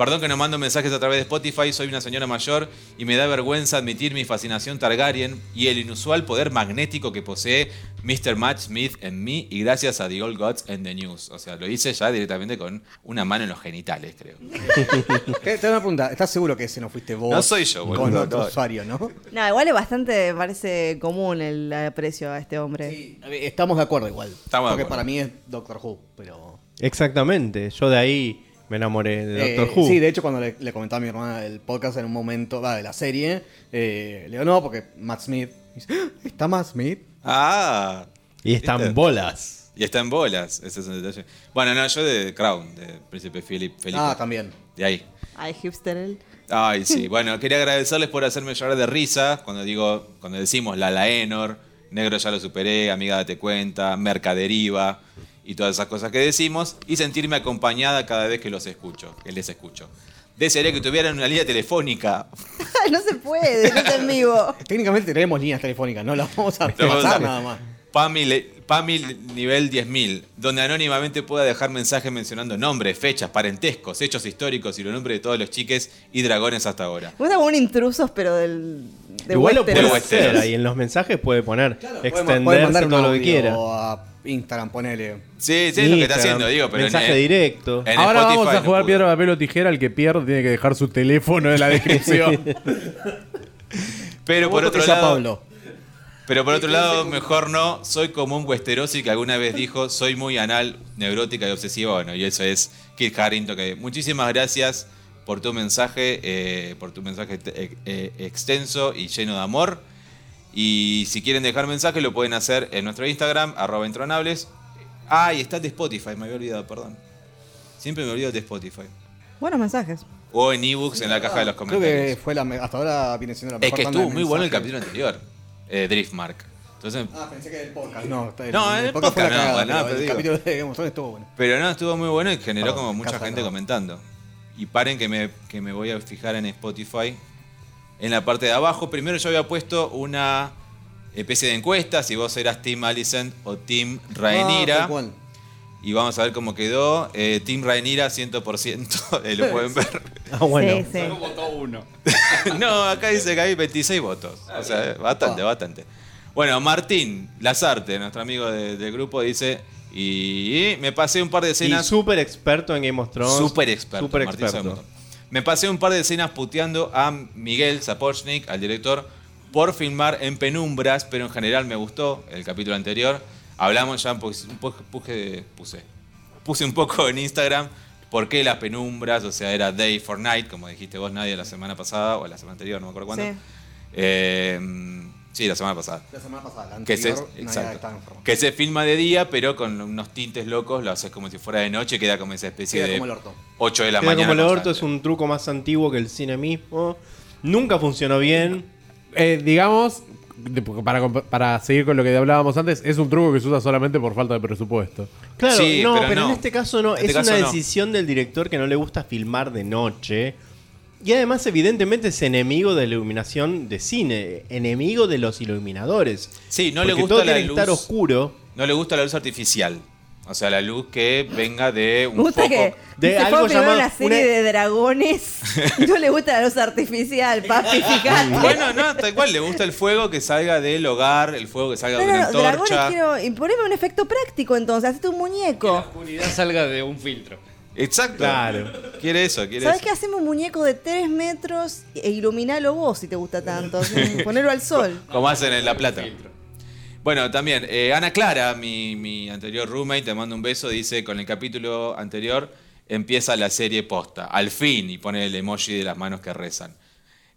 Perdón que no mando mensajes a través de Spotify, soy una señora mayor y me da vergüenza admitir mi fascinación Targaryen y el inusual poder magnético que posee Mr. Matt Smith en mí y gracias a The Old Gods and the News. O sea, lo hice ya directamente con una mano en los genitales, creo. Te hago una pregunta, ¿estás seguro que ese no fuiste vos? No soy yo, boludo, Con otro no. usuario, ¿no? No, igual es bastante, me parece común el aprecio a este hombre. Sí, a estamos de acuerdo igual. Estamos de porque acuerdo. para mí es Doctor Who, pero... Exactamente. Yo de ahí me enamoré de Eh, Doctor Who. Sí, de hecho, cuando le, le comentaba a mi hermana el podcast en un momento, va, de la serie, eh, le digo, no, porque Matt Smith. Dice, "Ah, ¿Está Matt Smith? Ah. Y están ¿viste? bolas. Y está en bolas, ese es el detalle. Bueno, no, yo de Crown, de Príncipe Philip, Felipe. Ah, también. De ahí. Ay, hipster él. Ay, sí. Bueno, quería agradecerles por hacerme llorar de risa cuando digo, cuando decimos la Laenor, Negro ya lo superé, Amiga date cuenta, Mercaderiva y todas esas cosas que decimos y sentirme acompañada cada vez que los escucho, que les escucho. Desearía que tuvieran una línea telefónica. no se puede, no es en vivo. Técnicamente tenemos líneas telefónicas, no las vamos a vamos a- repasar nada más. Pami, Pami nivel 10.000, donde anónimamente pueda dejar mensajes mencionando nombres, fechas, parentescos, hechos históricos y los nombres de todos los chiques y dragones hasta ahora. Gusta como un intrusos, pero del. De Igual lo puede hacer ahí en los mensajes puede poner Puede extenderse todo lo que quiera. a Instagram, ponele. Sí, sí, es lo que está Instagram, haciendo, digo, pero mensaje en, directo. en Ahora Spotify vamos a no jugar pudo. piedra, papel o tijera. El que pierde tiene que dejar su teléfono en la descripción. Pero por otro lado, Pablo. pero por otro lado, mejor no, soy como un Westerosi que alguna vez dijo, soy muy anal, neurótica y obsesiva, bueno, y eso es Kit Harington. Que muchísimas gracias por tu mensaje, eh, por tu mensaje eh, eh, extenso y lleno de amor. Y si quieren dejar mensaje lo pueden hacer en nuestro Instagram, arroba intronables. Ah, y está de Spotify, me había olvidado, perdón. Siempre me olvido de Spotify. Buenos mensajes. O en ebooks en la caja de los Creo comentarios. que fue la hasta ahora viene siendo la Es mejor que tanda estuvo muy bueno el mensajes. capítulo anterior, eh, Driftmark. Entonces, Ah, pensé que era el podcast. No, está bien. No, el podcast la no, cagada, pero pero el digo. capítulo de Game of Thrones estuvo bueno. pero no, estuvo muy bueno y generó Perdón, como mucha casa gente no. comentando. Y paren que me, que me voy a fijar en Spotify. En la parte de abajo, primero yo había puesto una especie de encuesta, si vos eras Team Alicent o Team Ah, cual. y vamos a ver cómo quedó. Eh, Team Rhaenyra 100%, eh, lo pueden ver. Ah, bueno. Sí, sí. votó uno. no, acá dice que hay 26 votos. O sea, bastante, Ah. bastante. Bueno, Martín Lazarte, nuestro amigo de- del grupo, dice. Y me pasé un par de Y escenas. súper experto en Game of Thrones. Súper experto. Súper experto. Me pasé un par de escenas puteando a Miguel Zapochnik, al director, por filmar en penumbras, pero en general me gustó el capítulo anterior. Hablamos ya un poco, un poco- puse, puse, puse un poco en Instagram por qué las penumbras, o sea, era day for night, como dijiste vos, Nadia, la semana pasada, o la semana anterior, no me acuerdo cuándo. Sí. Eh, sí, la semana pasada. La semana pasada, la Que se, anterior, exacto. estaba enfermo. que se filma de día, pero con unos tintes locos, lo haces como si fuera de noche, queda como esa especie Queda de como el orto. 8 de la Queda mañana. como el orto, constante. es un truco más antiguo que el cine mismo. Nunca funcionó bien. Eh, digamos, para, para seguir con lo que hablábamos antes, es un truco que se usa solamente por falta de presupuesto. Claro, Sí, no, pero pero, no. en este caso no. Este es caso una no. decisión del director que no le gusta filmar de noche. Y además, evidentemente, es enemigo de la iluminación de cine. Enemigo de los iluminadores. Sí, no le gusta todo la tiene que estar luz. oscuro. No le gusta la luz artificial. O sea, la luz que venga de un gusta foco. que de se algo llamado- una serie una- de dragones. no le gusta la luz artificial, papi, fíjate. Bueno, no, tal cual, le gusta el fuego que salga del hogar, el fuego que salga No, de una no, dragones antorcha. quiero. Y poneme un efecto práctico entonces, hacete un La muñeco. oscuridad salga de un filtro. Exacto. Claro. Quiere eso, quiere ¿Sabes eso. qué? Hacemos un muñeco de 3 metros e iluminalo vos si te gusta tanto. así, Ponelo al sol. Como hacen en La Plata. Bueno, también, eh, Ana Clara, mi, mi anterior roommate, te mando un beso, dice, con el capítulo anterior empieza la serie posta, al fin, y pone el emoji de las manos que rezan.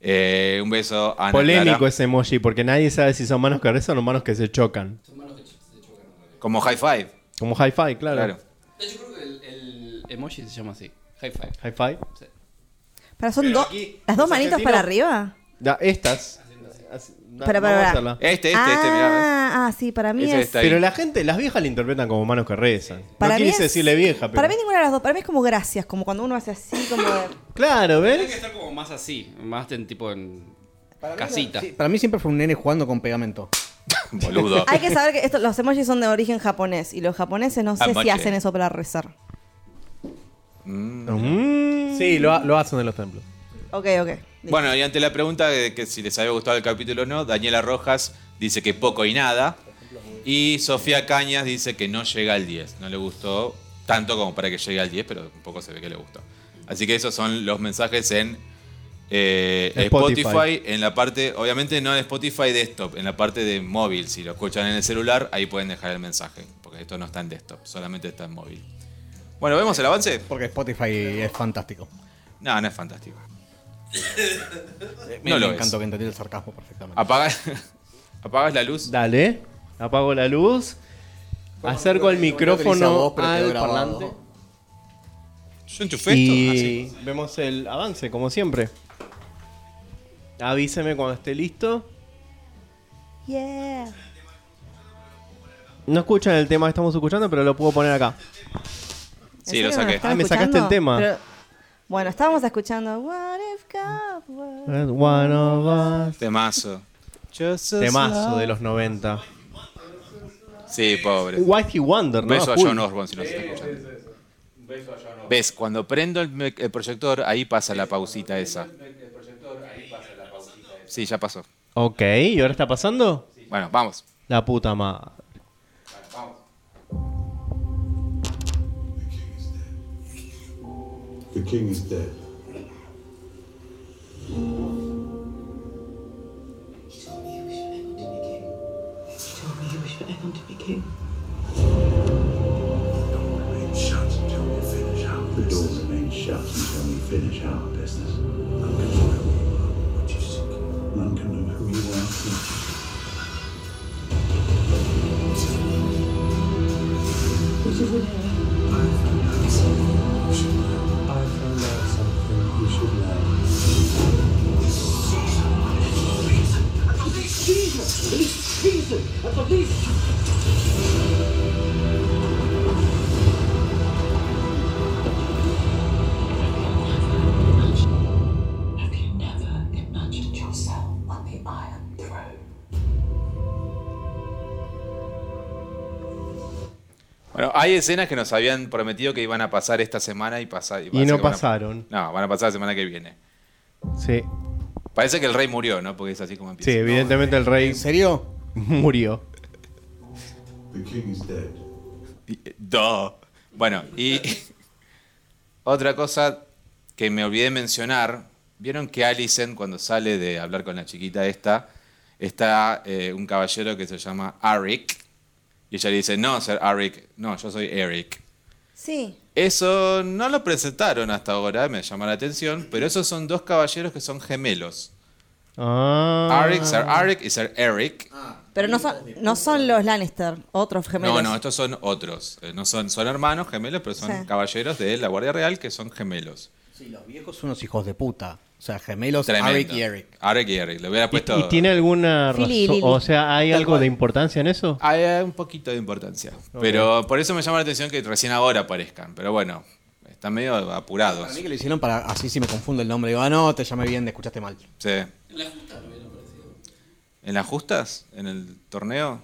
Eh, un beso a Ana Polémico Clara. ese emoji, porque nadie sabe si son manos que rezan o manos que se chocan. Como high five, Como hi-fi, claro. claro. Emoji se llama así. High five. Hi-fi. Para, son dos. aquí, ¿Las dos los manitos para arriba? Da, estas. Así- Para, para, vamos a para. hacerla. Este, este, este, mirá. ¿ves? ah, ah, sí, para mí Ese es. está ahí. Pero la gente, las viejas la interpretan como manos que rezan. Para no mí quise es- decirle vieja, pero. Para mí ninguna de las dos. Para mí es como gracias, como cuando uno hace así, como de- Claro, Tiene que ¿ves? estar como más así, más en tipo en Para mí, casita. sí, para mí siempre fue un nene jugando con pegamento. Boludo. Hay que saber que esto, los emojis son de origen japonés y los japoneses no sé Emoji. si hacen eso para rezar. Mm. Sí, lo, ha- lo hacen en los templos. Ok, ok. Bueno, y ante la pregunta de que si les había gustado el capítulo o no, Daniela Rojas dice que poco y nada. Y Sofía Cañas dice que no llega al 10. No le gustó tanto como para que llegue al 10, pero un poco se ve que le gustó. Así que esos son los mensajes en eh, Spotify. Spotify. En la parte, obviamente no en Spotify desktop, en la parte de móvil. Si lo escuchan en el celular, ahí pueden dejar el mensaje. Porque esto no está en desktop, solamente está en móvil. Bueno, ¿vemos el avance? Porque Spotify es fantástico. No, no es fantástico. Me, No lo encantó que entendí el sarcasmo perfectamente. Apagas, apagas la luz. Dale. Apago la luz. Acerco el micrófono vos, al parlante. Yo enchufé esto. Y vemos el avance, como siempre. Avíseme cuando esté listo. Yeah. No escuchan el tema que estamos escuchando, pero lo puedo poner acá. ¿En Sí, lo no saqué. Ah, me sacaste el tema. Pero- bueno, estábamos escuchando What if God were- One of us. Temazo. Temazo de los 90. Sí, pobre. Whitey Wonder, Un ¿no? beso a. John Osborne si nos está escuchando. ¿Ves? Cuando prendo el, el proyector, ahí pasa la pausita esa. Sí, ya pasó. Ok, ¿y ahora está pasando? Bueno, vamos. La puta madre. The king is dead. He told me he to be king. He told me he to be king. The door remains shut until we finish our business. None can know you what you seek. None can know who you are, is Bueno, hay escenas que nos habían prometido que iban a pasar esta semana y pasar. Y no a- pasaron. No, van a pasar la semana que viene. Sí. Parece que el rey murió, ¿no? Porque es así como empieza. Sí, evidentemente el rey ¿En serio? murió. The king is dead. Y- Duh. Bueno, y otra cosa que me olvidé mencionar, vieron que Alicent cuando sale de hablar con la chiquita esta, está eh, un caballero que se llama Arik, y ella le dice, no, ser Arik, no, yo soy Eric. Sí. Eso no lo presentaron hasta ahora, me llama la atención, pero esos son dos caballeros que son gemelos. Ah. Arik, Sir Arik y Sir Eric. Pero no son, no son los Lannister, otros gemelos. No, no, estos son otros. Eh, No son, son hermanos gemelos, pero son Sí. caballeros de la Guardia Real que son gemelos. Sí, los viejos son unos hijos de puta. O sea, gemelos Tremendo. Arik y Eric. Arik y Eric. Le hubiera ¿Y, puesto. y tiene alguna razón? Y. O sea, ¿hay Tal algo cual. de importancia en eso? Hay un poquito de importancia. Pero por eso me llama la atención que recién ahora aparezcan. Pero bueno, están medio apurados. Para mí que lo hicieron para así si me confundo el nombre. Digo, ah, no, te llamé bien, te escuchaste mal. Sí. ¿En las justas? ¿En el torneo?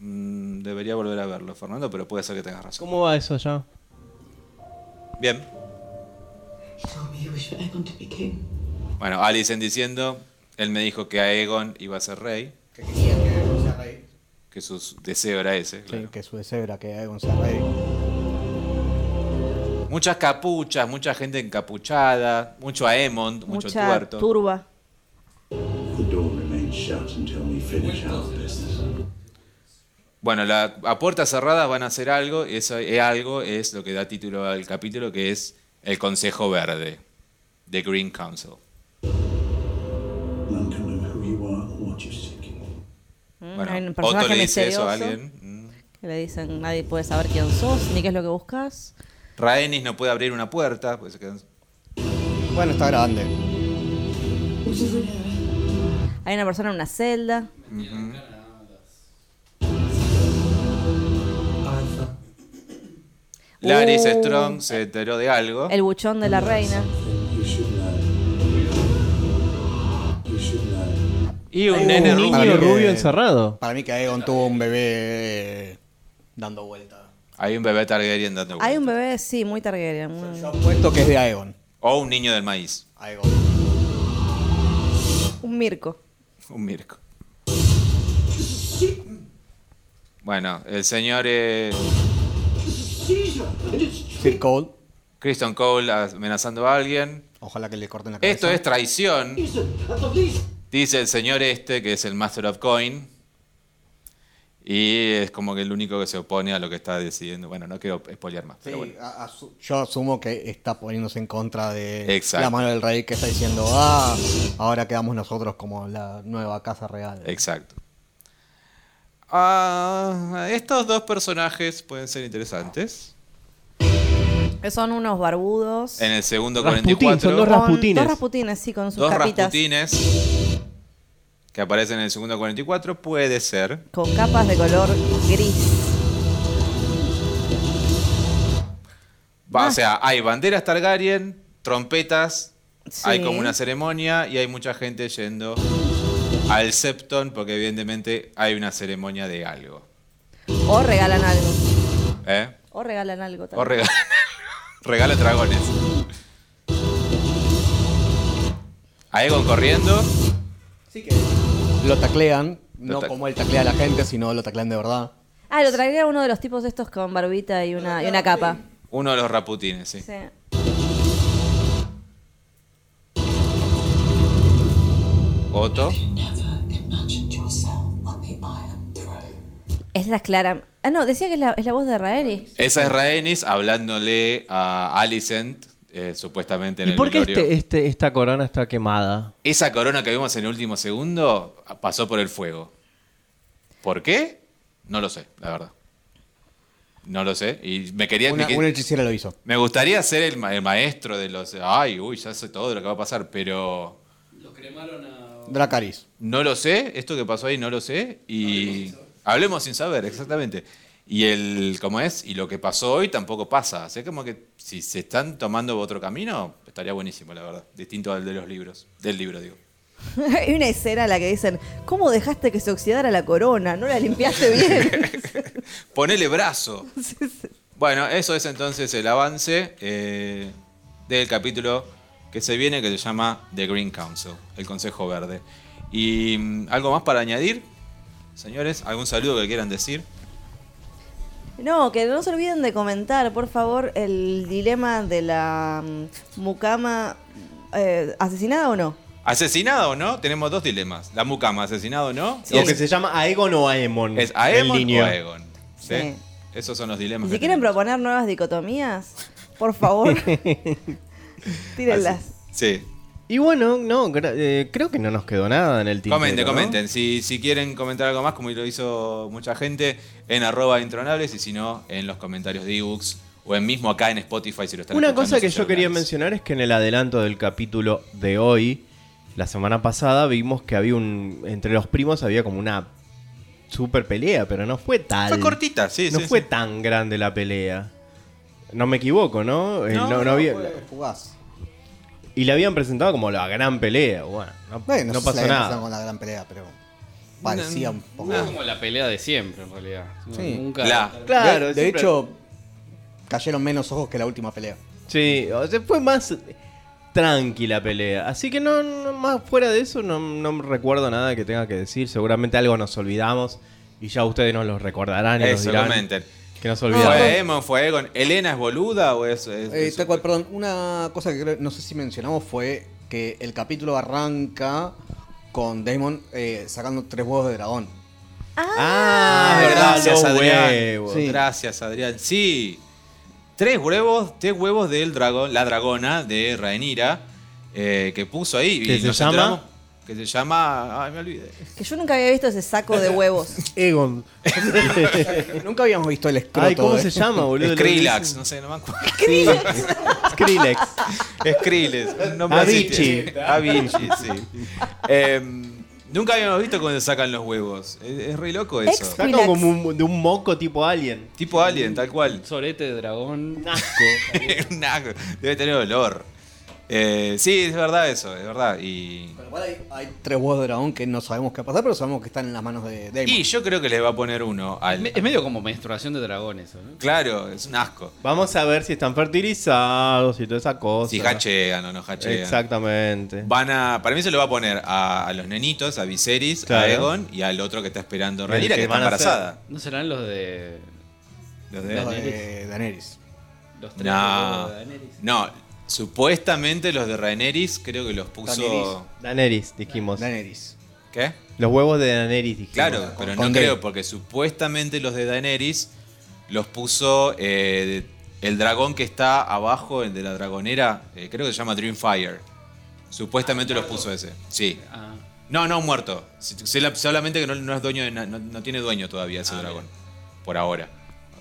Mm, debería volver a verlo, Fernando, pero puede ser que tengas razón. ¿Cómo va eso ya? Bien. Bueno, Alicent diciendo, él me dijo que Aegon iba a ser rey, Que quería que Aegon sea rey. que su deseo era ese. Sí, claro. que su deseo era que Aegon sea rey. Muchas capuchas, mucha gente encapuchada, mucho Aemond, mucho Mucha tuerto. turba. The door remains shut until we finish our business. Bueno, la, a puertas cerradas van a hacer algo, y eso es algo es lo que da título al capítulo, que es el Consejo Verde, The Green Council. None can know who you are or what you seek. Bueno, Hay un Otto personaje le dice eso a alguien. Mm. Que le dicen, nadie puede saber quién sos, ni qué es lo que buscas. Rhaenys no puede abrir una puerta, pues Bueno, está grande. Hay una persona en una celda. Laris Uh. Strong se enteró de algo. El buchón de la reina. Y un nene niño rubio. Para mí que- rubio encerrado. Para mí que Aegon tuvo un bebé eh, dando vuelta. Hay un bebé Targaryen dando Hay un bebé, sí, muy Targaryen. muy- Yo apuesto que es de Aegon. O un niño del maíz. Aegon. Un Mirko. Un Mirko. Bueno, el señor eh, Cole. Kristen Cole amenazando a alguien. Ojalá que le corten la cabeza. Esto es traición. Dice el señor este, que es el Master of Coin. Y es como que el único que se opone a lo que está decidiendo. Bueno, no quiero spoilear más, Sí, pero bueno. asu- yo asumo que está poniéndose en contra de Exacto. la mano del rey que está diciendo, ah, ahora quedamos nosotros como la nueva casa real. Exacto. Ah, estos dos personajes pueden ser interesantes. Que son unos barbudos. En el segundo Rasputín, 44, son dos Rasputines. Dos Rasputines, sí, con sus dos capitas. Rasputines que aparecen en el segundo 44. Puede ser. Con capas de color gris. Va, Ah. O sea, hay banderas Targaryen, trompetas, Sí. hay como una ceremonia y hay mucha gente yendo al Septon porque evidentemente hay una ceremonia de algo. O regalan algo. ¿Eh? O regalan algo O también. regala, regala dragones. Aegon corriendo. Lo taclean, no tac- como él taclea a la gente, sino lo taclean de verdad. Ah, lo traería uno de los tipos estos con barbita y una, y una capa. Uno de los raputines, sí. Sí. Otto. Esa es clara. Ah, no, decía que es la, es la voz de Raeli. Esa es Rhaenys hablándole a Alicent, eh, supuestamente en ¿Y el por qué velorio. este, este- esta corona está quemada? Esa corona que vimos en el último segundo pasó por el fuego. ¿Por qué? No lo sé, la verdad. No lo sé. Y me quería. Una, me, que- una hechicera lo hizo. me gustaría ser el, ma- el maestro de los. Ay, uy, ya sé todo lo que va a pasar, pero. Lo cremaron a. Dracaris. No lo sé, esto que pasó ahí no lo sé. Y. Hablemos sin saber, exactamente. Y el. ¿Cómo es? Y lo que pasó hoy tampoco pasa. Así como que si se están tomando otro camino, estaría buenísimo, la verdad. Distinto al de los libros. Del libro, digo. Hay una escena en la que dicen, ¿cómo dejaste que se oxidara la corona? ¿No la limpiaste bien? Ponele brazo. Bueno, eso es entonces el avance eh, del capítulo que se viene que se llama The Green Council, el Consejo Verde. ¿Y mm, algo más para añadir? Señores, ¿algún saludo que quieran decir? No, que no se olviden de comentar, por favor, el dilema de la mm, mucama eh, asesinada o no. ¿Asesinada o no? Tenemos dos dilemas. La mucama, ¿asesinada o no? Lo Y que es, se llama Aegon o Aemon. ¿Es Aemon o Aegon? ¿Sí? Sí. Esos son los dilemas. Y que si quieren tenemos. proponer nuevas dicotomías, por favor, tírenlas. Así- Sí. Y bueno, no, eh, creo que no nos quedó nada en el tintero. Comenten, ¿no? comenten. Si, si quieren comentar algo más, como lo hizo mucha gente, en arroba intronables y si no, en los comentarios de ebooks o en mismo acá en Spotify si lo están Una cosa que yo quería mencionar es que en el adelanto del capítulo de hoy, la semana pasada, vimos que había un. Entre los primos había como una super pelea, pero no fue tal. Fue cortita, sí, No sí, fue sí. tan grande la pelea. No me equivoco, ¿no? Eh, No, no, no no, había- Fue fugaz. Y la habían presentado como la gran pelea. Bueno, no, Bueno, no pasó nada. con la gran pelea, pero parecía un poco. Es como la pelea de siempre, en realidad. Sí. Nunca. La- Claro, de, hecho, cayeron menos ojos que la última pelea. Sí, o sea, fue más tranquila pelea. Así que no, no- más fuera de eso no, no recuerdo nada que tenga que decir. Seguramente algo nos olvidamos y ya ustedes nos lo recordarán y nos Eso, dirán comenten. Que nos olvidamos. ¿Fue Emon? ¿Fue Egon? ¿Elena es boluda o es.? es- Eh, es- tal cual, perdón, una cosa que creo- no sé si mencionamos fue que el capítulo arranca con Damon eh, sacando tres huevos de dragón. Ah, Ah, verdad, gracias, Adrián. huevos. Sí. Gracias, Adrián. Sí. Tres huevos, tres huevos del dragón, la dragona de Rhaenyra, eh, que puso ahí. ¿Que y se nos llama? enteramos Que se llama. Ay, me olvidé. Que yo nunca había visto ese saco de huevos. Egon. Nunca habíamos visto el escroto. Ay, ¿cómo de- se llama, boludo? Skrillex, no sé, no me acuerdo. Skrillex. Skrillex. un nombre así. Avicii. Avicii, sí. Em, nunca habíamos visto cuando sacan los huevos. Es, es re loco eso. Ex- Saca como un- de un moco tipo alien. Tipo alien, tal cual. Un sorete de dragón. Asco. Nah, Debe tener olor. Eh, sí, es verdad eso, es verdad. Y, Pero igual hay, hay tres huevos de dragón que no sabemos qué va a pasar, pero sabemos que están en las manos de Damon. y yo creo que le va a poner uno al. Es medio como menstruación de dragón eso, ¿no? Claro, es un asco. Vamos a ver si están fertilizados y toda esa cosa. Si hachean o no hachean. Exactamente. Van a, para mí se lo va a poner a, a los nenitos, a Viserys, Claro. a Egon y al otro que está esperando Rhaenyra, que que está van a embarazada. ¿No serán los de. Los de- Los Daenerys. de Daenerys. Los tres No, de Daenerys? no, supuestamente los de Rhaenerys creo que los puso... Daenerys. Dijimos. Daenerys. ¿Qué? Los huevos de Daenerys, dijimos. Claro, pero no creo, porque supuestamente los de Daenerys los puso eh, el dragón que está abajo, el de la dragonera, eh, creo que se llama Dreamfire. Supuestamente los puso ese, sí. Ah, No, no, muerto. Solamente que no, no es dueño de no, no tiene dueño todavía ese Ah, dragón. Por ahora.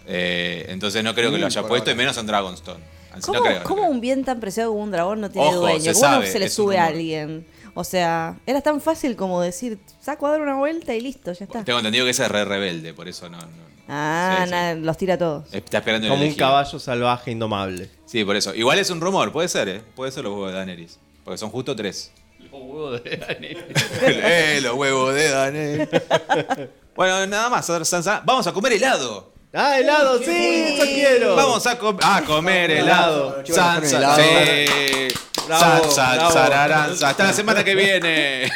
Eh, entonces no creo que Mm, lo haya por puesto, y ahora. menos en Dragonstone. Así ¿Cómo, no creo, no cómo creo. un bien tan preciado como un dragón no tiene Ojo, dueño? se ¿Cómo no se le sube a alguien? O sea, era tan fácil como decir, saco a dar una vuelta y listo, ya está. Tengo entendido que ese es re rebelde, por eso no. no- Ah, Sí, los tira todos. Está esperando el Como un caballo salvaje indomable. Sí, por eso. Igual es un rumor, puede ser, ¿eh? Puede ser los huevos de Daenerys. Porque son justo tres. los huevos de Daenerys. eh, los huevos de Daenerys. Bueno, nada más. San- San- Vamos a comer helado. Ah, helado, sí, eso quiero. Vamos a, com- a comer helado. San, san, helado. sí. Bravo, San, san, bravo. sararán, san. Hasta la semana que viene.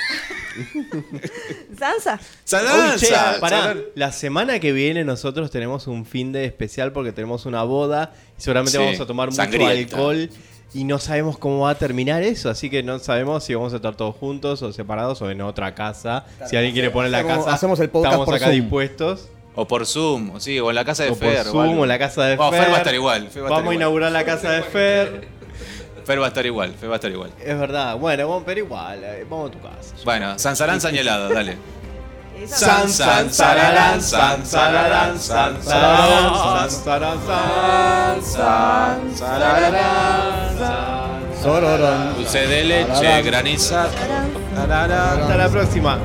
Sansa. Sararán, Uy, che, san, pará. sararán. La semana que viene nosotros tenemos un fin de especial porque tenemos una boda y seguramente Sí, vamos a tomar mucho sangrienta. alcohol y no sabemos cómo va a terminar eso, así que no sabemos si vamos a estar todos juntos o separados o en otra casa. si alguien quiere poner la hacemos- casa, hacemos el podcast estamos por acá Zoom. dispuestos. O por Zoom, o sí, o en la casa de O por Fer. Zoom algo. o en la casa de Bueno, Fer. Fer va a estar igual. Fer va a estar Vamos a inaugurar la casa de Fer. Fer va a estar igual. Fer va a estar igual. Es verdad, bueno, vamos, pero igual, eh, vamos a tu casa. Bueno, Sansarán señalado, dale. San- San, sararán, san, sararán, san, sararán, san, sararán, san, sararán, Sororón. Dulce de leche, granizado. Hasta la próxima.